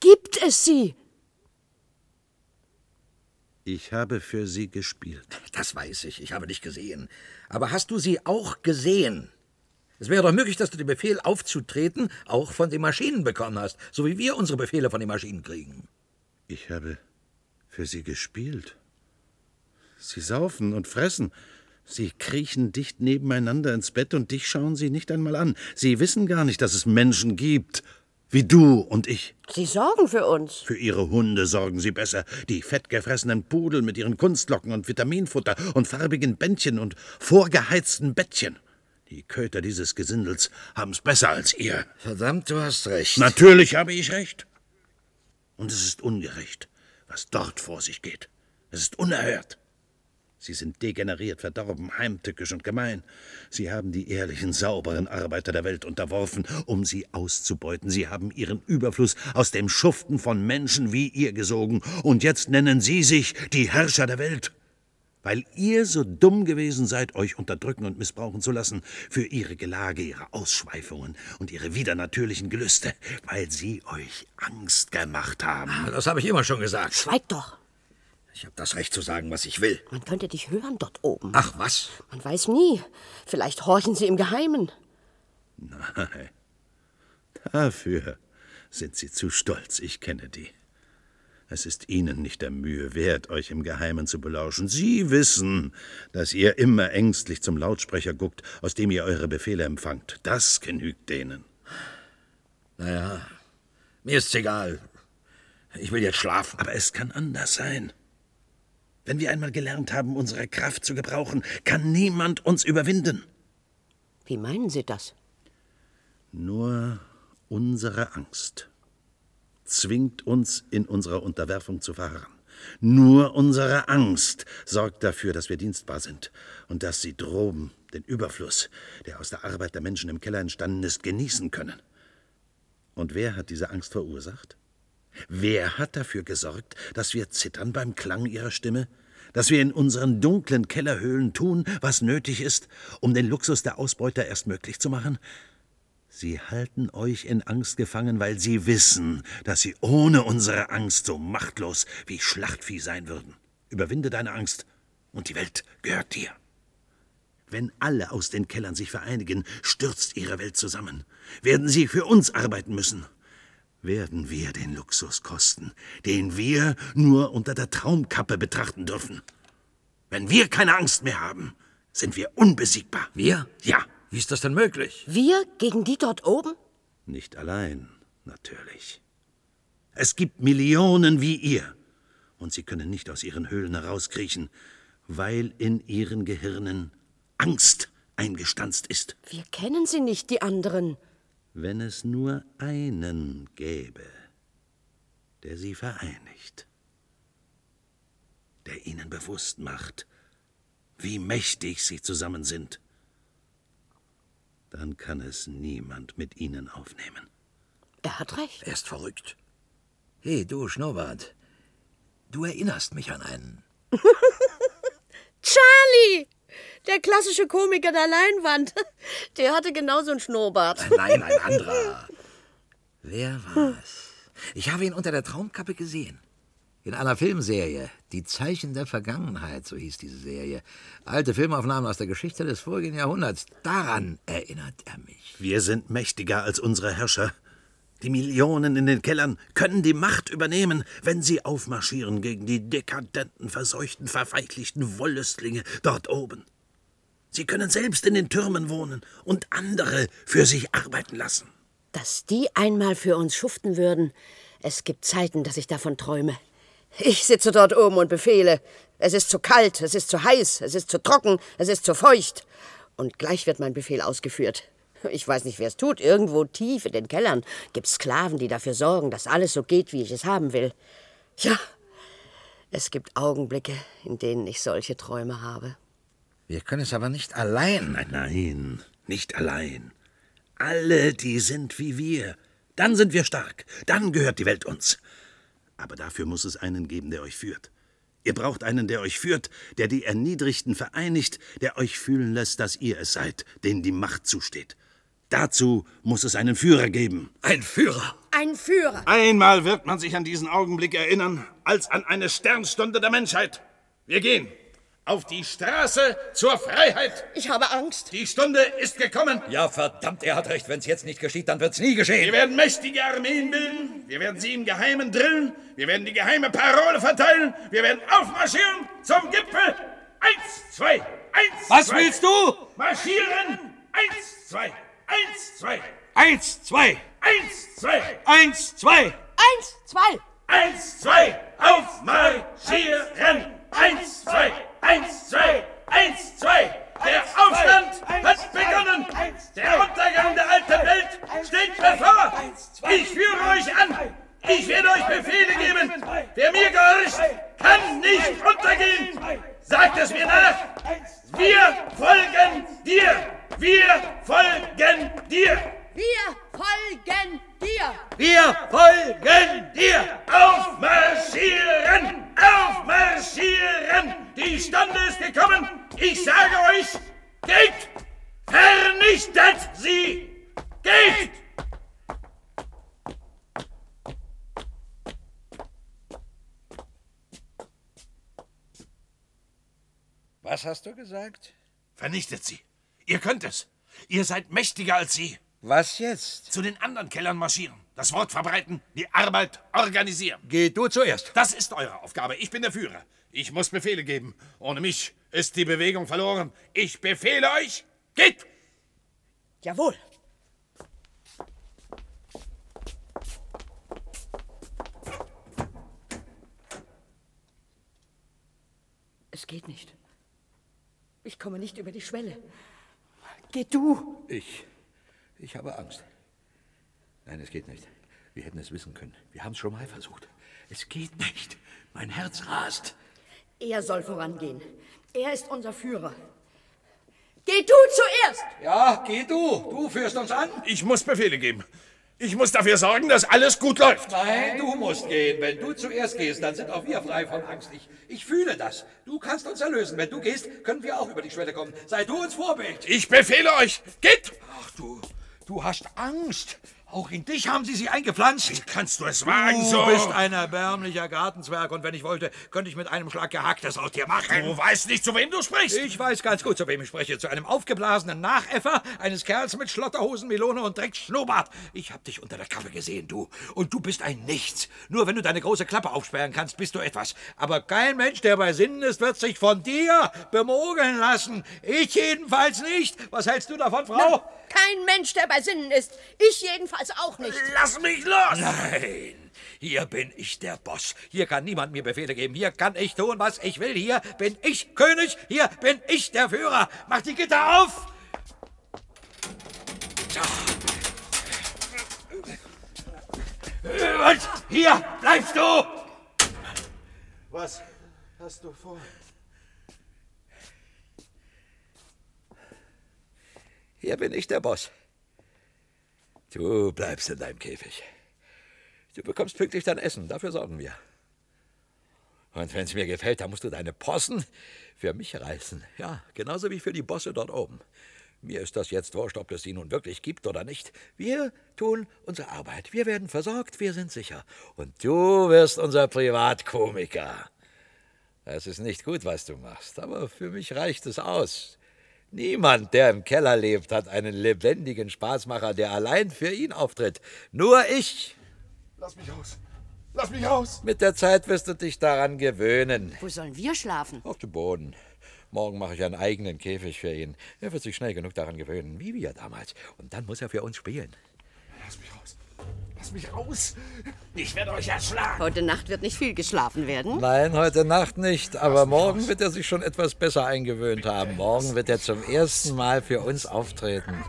S6: Gibt es sie?
S9: Ich habe für sie gespielt.
S7: Das weiß ich, ich habe dich gesehen. Aber hast du sie auch gesehen? Es wäre doch möglich, dass du den Befehl aufzutreten auch von den Maschinen bekommen hast, so wie wir unsere Befehle von den Maschinen kriegen.
S9: Ich habe für sie gespielt. Sie saufen und fressen. Sie kriechen dicht nebeneinander ins Bett und dich schauen sie nicht einmal an. Sie wissen gar nicht, dass es Menschen gibt. Wie du und ich.
S6: Sie sorgen für uns.
S9: Für ihre Hunde sorgen sie besser. Die fettgefressenen Pudel mit ihren Kunstlocken und Vitaminfutter und farbigen Bändchen und vorgeheizten Bettchen. Die Köter dieses Gesindels haben's besser als ihr.
S7: Verdammt, du hast recht.
S9: Natürlich habe ich recht. Und es ist ungerecht, was dort vor sich geht. Es ist unerhört. Sie sind degeneriert, verdorben, heimtückisch und gemein. Sie haben die ehrlichen, sauberen Arbeiter der Welt unterworfen, um sie auszubeuten. Sie haben ihren Überfluss aus dem Schuften von Menschen wie ihr gesogen. Und jetzt nennen Sie sich die Herrscher der Welt. Weil ihr so dumm gewesen seid, euch unterdrücken und missbrauchen zu lassen für ihre Gelage, ihre Ausschweifungen und ihre widernatürlichen Gelüste, weil sie euch Angst gemacht haben.
S5: Das habe ich immer schon gesagt.
S6: Schweig doch.
S5: Ich habe das Recht zu sagen, was ich will.
S6: Man könnte dich hören dort oben.
S5: Ach was?
S6: Man weiß nie. Vielleicht horchen sie im Geheimen.
S9: Nein. Dafür sind Sie zu stolz, ich kenne die. Es ist Ihnen nicht der Mühe wert, euch im Geheimen zu belauschen. Sie wissen, dass ihr immer ängstlich zum Lautsprecher guckt, aus dem ihr eure Befehle empfangt. Das genügt denen.
S5: Naja, mir ist's egal. Ich will jetzt schlafen.
S9: Aber es kann anders sein. Wenn wir einmal gelernt haben, unsere Kraft zu gebrauchen, kann niemand uns überwinden.
S6: Wie meinen Sie das?
S9: Nur unsere Angst zwingt uns, in unserer Unterwerfung zu verharren. Nur unsere Angst sorgt dafür, dass wir dienstbar sind und dass sie droben den Überfluss, der aus der Arbeit der Menschen im Keller entstanden ist, genießen können. Und wer hat diese Angst verursacht? Wer hat dafür gesorgt, dass wir zittern beim Klang ihrer Stimme? Dass wir in unseren dunklen Kellerhöhlen tun, was nötig ist, um den Luxus der Ausbeuter erst möglich zu machen? Sie halten euch in Angst gefangen, weil sie wissen, dass sie ohne unsere Angst so machtlos wie Schlachtvieh sein würden. Überwinde deine Angst, und die Welt gehört dir. Wenn alle aus den Kellern sich vereinigen, stürzt ihre Welt zusammen. Werden sie für uns arbeiten müssen, werden wir den Luxus kosten, den wir nur unter der Traumkappe betrachten dürfen. Wenn wir keine Angst mehr haben, sind wir unbesiegbar.
S5: Wir?
S9: Ja.
S5: Wie ist das denn möglich?
S6: Wir gegen die dort oben?
S9: Nicht allein, natürlich. Es gibt Millionen wie ihr, und sie können nicht aus ihren Höhlen herauskriechen, weil in ihren Gehirnen Angst eingestanzt ist.
S6: Wir kennen sie nicht, die anderen.
S9: Wenn es nur einen gäbe, der sie vereinigt, der ihnen bewusst macht, wie mächtig sie zusammen sind, dann kann es niemand mit ihnen aufnehmen.
S6: Er hat recht.
S5: Er ist verrückt. Hey, du Schnurrbart. Du erinnerst mich an einen.
S6: Charlie! Der klassische Komiker der Leinwand. Der hatte genauso einen Schnurrbart.
S5: Nein, ein anderer. Wer war's? Ich habe ihn unter der Traumkappe gesehen. In einer Filmserie. Die Zeichen der Vergangenheit, so hieß diese Serie. Alte Filmaufnahmen aus der Geschichte des vorigen Jahrhunderts. Daran erinnert er mich.
S9: Wir sind mächtiger als unsere Herrscher. Die Millionen in den Kellern können die Macht übernehmen, wenn sie aufmarschieren gegen die dekadenten, verseuchten, verfeichlichten Wollüstlinge dort oben. Sie können selbst in den Türmen wohnen und andere für sich arbeiten lassen.
S6: Dass die einmal für uns schuften würden. Es gibt Zeiten, dass ich davon träume. Ich sitze dort oben und befehle. Es ist zu kalt, es ist zu heiß, es ist zu trocken, es ist zu feucht. Und gleich wird mein Befehl ausgeführt. Ich weiß nicht, wer es tut. Irgendwo tief in den Kellern gibt's Sklaven, die dafür sorgen, dass alles so geht, wie ich es haben will. Ja, es gibt Augenblicke, in denen ich solche Träume habe.
S5: Wir können es aber nicht allein.
S9: Nein, nein, nicht allein. Alle, die sind wie wir. Dann sind wir stark. Dann gehört die Welt uns. Aber dafür muss es einen geben, der euch führt. Ihr braucht einen, der euch führt, der die Erniedrigten vereinigt, der euch fühlen lässt, dass ihr es seid, denen die Macht zusteht. Dazu muss es einen Führer geben.
S5: Ein Führer.
S6: Ein Führer.
S10: Einmal wird man sich an diesen Augenblick erinnern, als an eine Sternstunde der Menschheit. Wir gehen auf die Straße zur Freiheit.
S6: Ich habe Angst.
S10: Die Stunde ist gekommen.
S5: Ja, verdammt, er hat recht. Wenn es jetzt nicht geschieht, dann wird es nie geschehen.
S10: Wir werden mächtige Armeen bilden. Wir werden sie im Geheimen drillen. Wir werden die geheime Parole verteilen. Wir werden aufmarschieren zum Gipfel. Eins, zwei, eins,
S1: Was
S10: zwei.
S1: willst du?
S10: Marschieren. Eins, zwei, eins, zwei,
S1: Eins, zwei,
S10: eins, zwei,
S1: eins, zwei.
S6: Eins, zwei.
S10: eins, zwei, aufmarschieren. Eins, zwei, eins, zwei, eins, zwei. Der Aufstand hat begonnen. Der Untergang der alten Welt steht bevor. Ich führe euch an. Ich werde euch Befehle geben. Wer mir gehorcht,
S9: kann nicht untergehen. Sagt es mir nach. Wir folgen dir. Wir folgen dir.
S6: Wir folgen dir.
S9: Wir folgen dir. Aufmarschieren. Aufmarschieren. Die Stunde ist gekommen. Ich sage euch, geht. Vernichtet sie. Geht.
S7: Was hast du gesagt?
S9: Vernichtet sie. Ihr könnt es. Ihr seid mächtiger als sie.
S7: Was jetzt?
S9: Zu den anderen Kellern marschieren. Das Wort verbreiten, die Arbeit organisieren.
S7: Geh du zuerst.
S9: Das ist eure Aufgabe. Ich bin der Führer. Ich muss Befehle geben. Ohne mich ist die Bewegung verloren. Ich befehle euch, geht!
S6: Jawohl. Es geht nicht. Ich komme nicht über die Schwelle. Geh du.
S7: Ich. Ich habe Angst. Nein, es geht nicht. Wir hätten es wissen können. Wir haben es schon mal versucht. Es geht nicht. Mein Herz rast.
S6: Er soll vorangehen. Er ist unser Führer. Geh du zuerst!
S11: Ja, geh du. Du führst uns an.
S9: Ich muss Befehle geben. Ich muss dafür sorgen, dass alles gut läuft.
S11: Nein, du musst gehen. Wenn du zuerst gehst, dann sind auch wir frei von Angst. Ich, ich fühle das. Du kannst uns erlösen. Wenn du gehst, können wir auch über die Schwelle kommen. Sei du uns Vorbild.
S9: Ich befehle euch, geht!
S11: Ach du, du hast Angst. Auch in dich haben sie sie eingepflanzt.
S9: Wie kannst du es wagen,
S11: Du
S9: so?
S11: bist ein erbärmlicher Gartenzwerg und wenn ich wollte, könnte ich mit einem Schlag Gehacktes aus dir machen.
S9: Du weißt nicht, zu wem du sprichst.
S11: Ich weiß ganz gut, zu wem ich spreche. Zu einem aufgeblasenen Nachäffer eines Kerls mit Schlotterhosen, Melone und Drecksschnurrbart. Ich hab dich unter der Kappe gesehen, du. Und du bist ein Nichts. Nur wenn du deine große Klappe aufsperren kannst, bist du etwas. Aber kein Mensch, der bei Sinnen ist, wird sich von dir bemogeln lassen. Ich jedenfalls nicht. Was hältst du davon, Frau?
S6: Kein Mensch, der bei Sinnen ist. Ich jedenfalls auch nicht.
S9: Lass mich los!
S11: Nein, hier bin ich der Boss. Hier kann niemand mir Befehle geben. Hier kann ich tun, was ich will. Hier bin ich König. Hier bin ich der Führer. Mach die Gitter auf! Und hier bleibst du!
S12: Was hast du vor?
S7: Hier bin ich der Boss. Du bleibst in deinem Käfig. Du bekommst pünktlich dein Essen, dafür sorgen wir. Und wenn es mir gefällt, dann musst du deine Possen für mich reißen. Ja, genauso wie für die Bosse dort oben. Mir ist das jetzt wurscht, ob es sie nun wirklich gibt oder nicht. Wir tun unsere Arbeit. Wir werden versorgt, wir sind sicher. Und du wirst unser Privatkomiker. Es ist nicht gut, was du machst, aber für mich reicht es aus. Niemand, der im Keller lebt, hat einen lebendigen Spaßmacher, der allein für ihn auftritt. Nur ich.
S12: Lass mich raus. Lass mich raus.
S7: Mit der Zeit wirst du dich daran gewöhnen.
S6: Wo sollen wir schlafen?
S7: Auf dem Boden. Morgen mache ich einen eigenen Käfig für ihn. Er wird sich schnell genug daran gewöhnen, wie wir damals. Und dann muss er für uns spielen.
S12: Lass mich raus. Lass mich raus.
S9: Ich werde euch erschlagen.
S6: Heute Nacht wird nicht viel geschlafen werden.
S7: Nein, heute Nacht nicht. Aber morgen wird er sich schon etwas besser eingewöhnt haben. Morgen wird er zum ersten Mal für uns auftreten.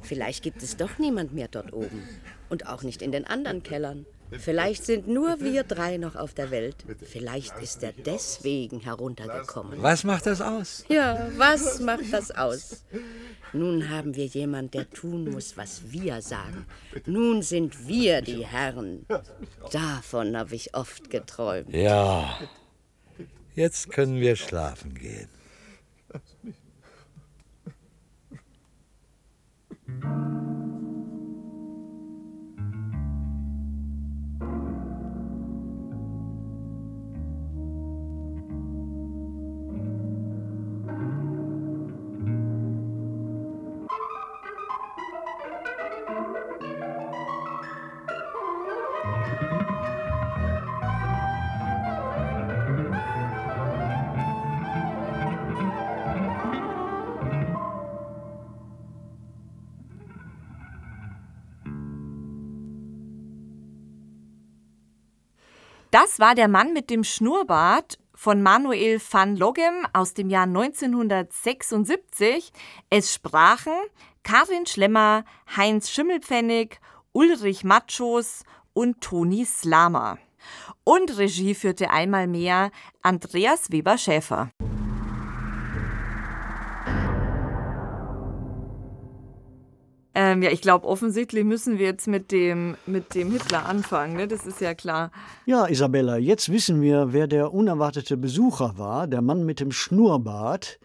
S6: Vielleicht gibt es doch niemand mehr dort oben. Und auch nicht in den anderen Kellern. Vielleicht sind nur wir drei noch auf der Welt. Vielleicht ist er deswegen heruntergekommen.
S7: Was macht das aus?
S6: Ja, was macht das aus? Nun haben wir jemand, der tun muss, was wir sagen. Nun sind wir die Herren. Davon habe ich oft geträumt.
S7: Ja. Jetzt können wir schlafen gehen.
S3: Das war der Mann mit dem Schnurrbart von Manuel van Logem aus dem Jahr 1976. Es sprachen Karin Schlemmer, Heinz Schimmelpfennig, Ulrich Matschos und Toni Slamer. Und Regie führte einmal mehr Andreas Weber-Schäfer. Ähm, ja, ich glaube, offensichtlich müssen wir jetzt mit dem, mit dem Hitler anfangen, ne? das ist ja klar.
S2: Ja, Isabella, jetzt wissen wir, wer der unerwartete Besucher war, der Mann mit dem Schnurrbart.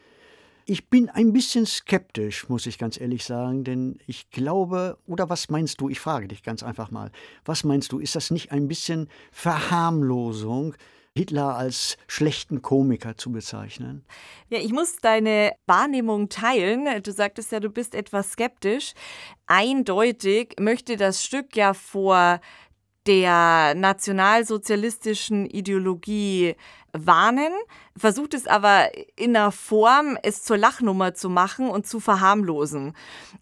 S2: Ich bin ein bisschen skeptisch, muss ich ganz ehrlich sagen, denn ich glaube, oder was meinst du, ich frage dich ganz einfach mal, was meinst du, ist das nicht ein bisschen Verharmlosung? Hitler als schlechten Komiker zu bezeichnen?
S3: Ja, ich muss deine Wahrnehmung teilen. Du sagtest ja, du bist etwas skeptisch. Eindeutig möchte das Stück ja vor der nationalsozialistischen Ideologie warnen, versucht es aber in einer Form, es zur Lachnummer zu machen und zu verharmlosen.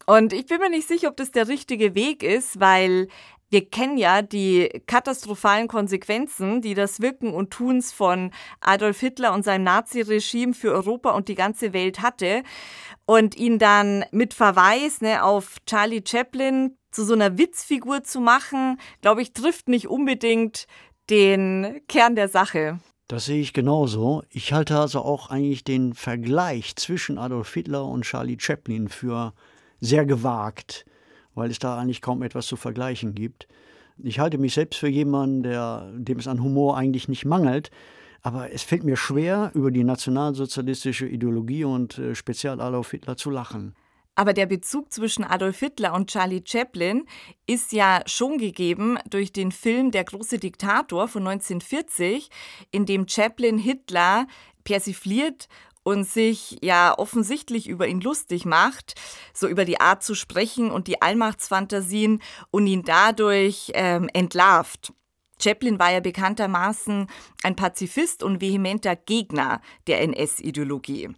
S3: Und ich bin mir nicht sicher, ob das der richtige Weg ist, weil wir kennen ja die katastrophalen Konsequenzen, die das Wirken und Tuns von Adolf Hitler und seinem Naziregime für Europa und die ganze Welt hatte. Und ihn dann mit Verweis ne, auf Charlie Chaplin zu so einer Witzfigur zu machen, glaube ich, trifft nicht unbedingt den Kern der Sache.
S2: Das sehe ich genauso. Ich halte also auch eigentlich den Vergleich zwischen Adolf Hitler und Charlie Chaplin für sehr gewagt weil es da eigentlich kaum etwas zu vergleichen gibt. Ich halte mich selbst für jemanden, der, dem es an Humor eigentlich nicht mangelt, aber es fällt mir schwer, über die nationalsozialistische Ideologie und äh, speziell Adolf Hitler zu lachen.
S3: Aber der Bezug zwischen Adolf Hitler und Charlie Chaplin ist ja schon gegeben durch den Film Der große Diktator von 1940, in dem Chaplin Hitler persifliert und sich ja offensichtlich über ihn lustig macht, so über die Art zu sprechen und die Allmachtsfantasien und ihn dadurch ähm, entlarvt. Chaplin war ja bekanntermaßen ein Pazifist und vehementer Gegner der NS-Ideologie.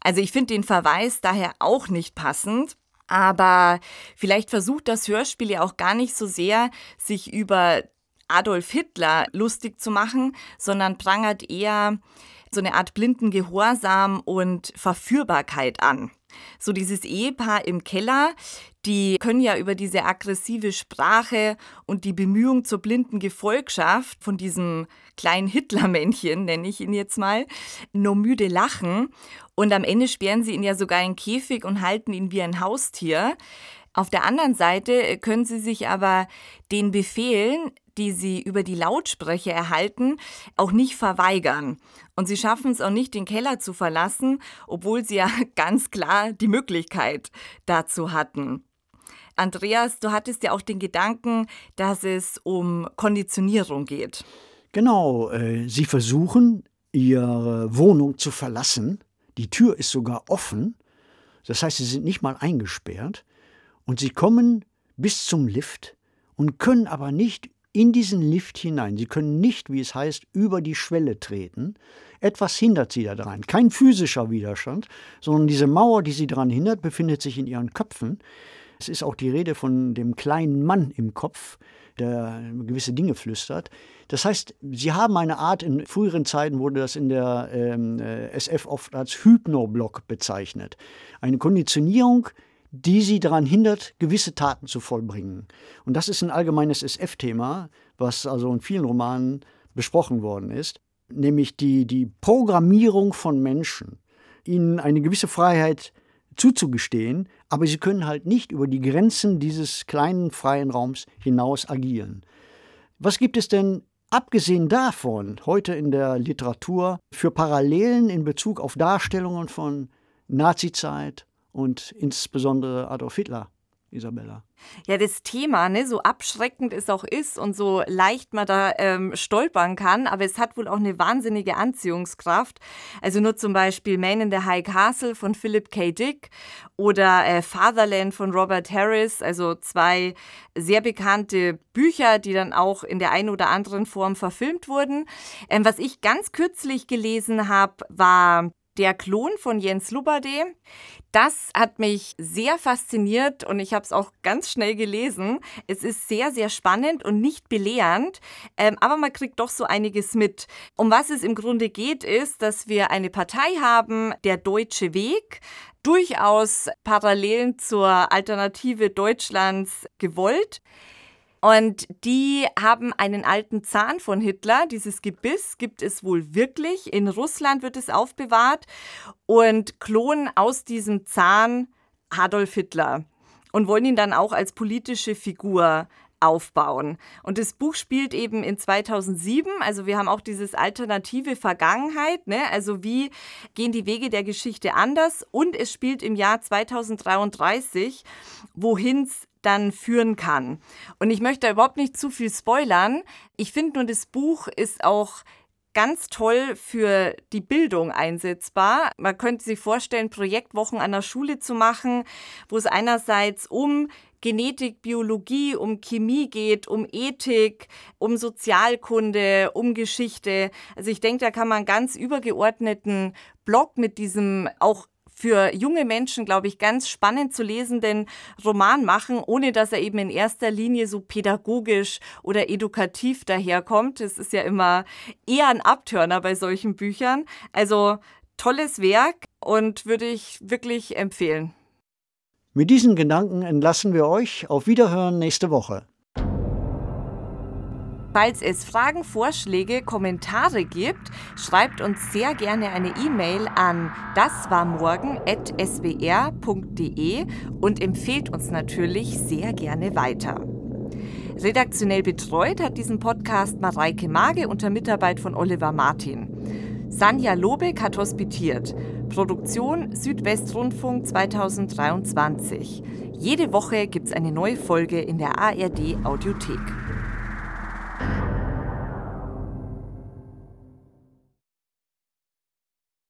S3: Also ich finde den Verweis daher auch nicht passend. Aber vielleicht versucht das Hörspiel ja auch gar nicht so sehr, sich über Adolf Hitler lustig zu machen, sondern prangert eher so eine Art blinden Gehorsam und Verführbarkeit an. So dieses Ehepaar im Keller, die können ja über diese aggressive Sprache und die Bemühung zur blinden Gefolgschaft von diesem kleinen Hitlermännchen, nenne ich ihn jetzt mal, nur müde lachen. Und am Ende sperren sie ihn ja sogar in Käfig und halten ihn wie ein Haustier. Auf der anderen Seite können sie sich aber den Befehlen, die sie über die Lautsprecher erhalten, auch nicht verweigern. Und sie schaffen es auch nicht, den Keller zu verlassen, obwohl sie ja ganz klar die Möglichkeit dazu hatten. Andreas, du hattest ja auch den Gedanken, dass es um Konditionierung geht.
S2: Genau, äh, sie versuchen, ihre Wohnung zu verlassen. Die Tür ist sogar offen. Das heißt, sie sind nicht mal eingesperrt. Und sie kommen bis zum Lift und können aber nicht in diesen Lift hinein. Sie können nicht, wie es heißt, über die Schwelle treten. Etwas hindert sie daran. Kein physischer Widerstand, sondern diese Mauer, die sie daran hindert, befindet sich in ihren Köpfen. Es ist auch die Rede von dem kleinen Mann im Kopf, der gewisse Dinge flüstert. Das heißt, sie haben eine Art, in früheren Zeiten wurde das in der ähm, äh, SF oft als Hypnoblock bezeichnet. Eine Konditionierung, die sie daran hindert, gewisse Taten zu vollbringen. Und das ist ein allgemeines SF-Thema, was also in vielen Romanen besprochen worden ist, nämlich die, die Programmierung von Menschen, ihnen eine gewisse Freiheit zuzugestehen, aber sie können halt nicht über die Grenzen dieses kleinen freien Raums hinaus agieren. Was gibt es denn abgesehen davon heute in der Literatur für Parallelen in Bezug auf Darstellungen von Nazizeit, und insbesondere Adolf Hitler, Isabella.
S3: Ja, das Thema, ne, so abschreckend es auch ist und so leicht man da ähm, stolpern kann, aber es hat wohl auch eine wahnsinnige Anziehungskraft. Also nur zum Beispiel Man in the High Castle von Philip K. Dick oder äh, Fatherland von Robert Harris, also zwei sehr bekannte Bücher, die dann auch in der einen oder anderen Form verfilmt wurden. Ähm, was ich ganz kürzlich gelesen habe, war der Klon von Jens Lubade. Das hat mich sehr fasziniert und ich habe es auch ganz schnell gelesen. Es ist sehr, sehr spannend und nicht belehrend, ähm, aber man kriegt doch so einiges mit. Um was es im Grunde geht, ist, dass wir eine Partei haben, der Deutsche Weg, durchaus Parallelen zur Alternative Deutschlands gewollt. Und die haben einen alten Zahn von Hitler. Dieses Gebiss gibt es wohl wirklich. In Russland wird es aufbewahrt und klonen aus diesem Zahn Adolf Hitler und wollen ihn dann auch als politische Figur aufbauen. Und das Buch spielt eben in 2007, also wir haben auch dieses alternative Vergangenheit, ne? also wie gehen die Wege der Geschichte anders und es spielt im Jahr 2033, wohin es dann führen kann. Und ich möchte da überhaupt nicht zu viel spoilern. Ich finde nur, das Buch ist auch ganz toll für die Bildung einsetzbar. Man könnte sich vorstellen, Projektwochen an der Schule zu machen, wo es einerseits um Genetik, Biologie, um Chemie geht, um Ethik, um Sozialkunde, um Geschichte. Also ich denke, da kann man ganz übergeordneten Blog mit diesem auch für junge Menschen, glaube ich, ganz spannend zu lesenden Roman machen, ohne dass er eben in erster Linie so pädagogisch oder edukativ daherkommt. Das ist ja immer eher ein Abtörner bei solchen Büchern. Also tolles Werk und würde ich wirklich empfehlen.
S2: Mit diesen Gedanken entlassen wir euch. Auf Wiederhören nächste Woche.
S3: Falls es Fragen, Vorschläge, Kommentare gibt, schreibt uns sehr gerne eine E-Mail an daswarmorgen.sbr.de und empfehlt uns natürlich sehr gerne weiter. Redaktionell betreut hat diesen Podcast Mareike Mage unter Mitarbeit von Oliver Martin. Sanja Lobeck hat hospitiert. Produktion Südwestrundfunk 2023. Jede Woche gibt es eine neue Folge in der ARD Audiothek.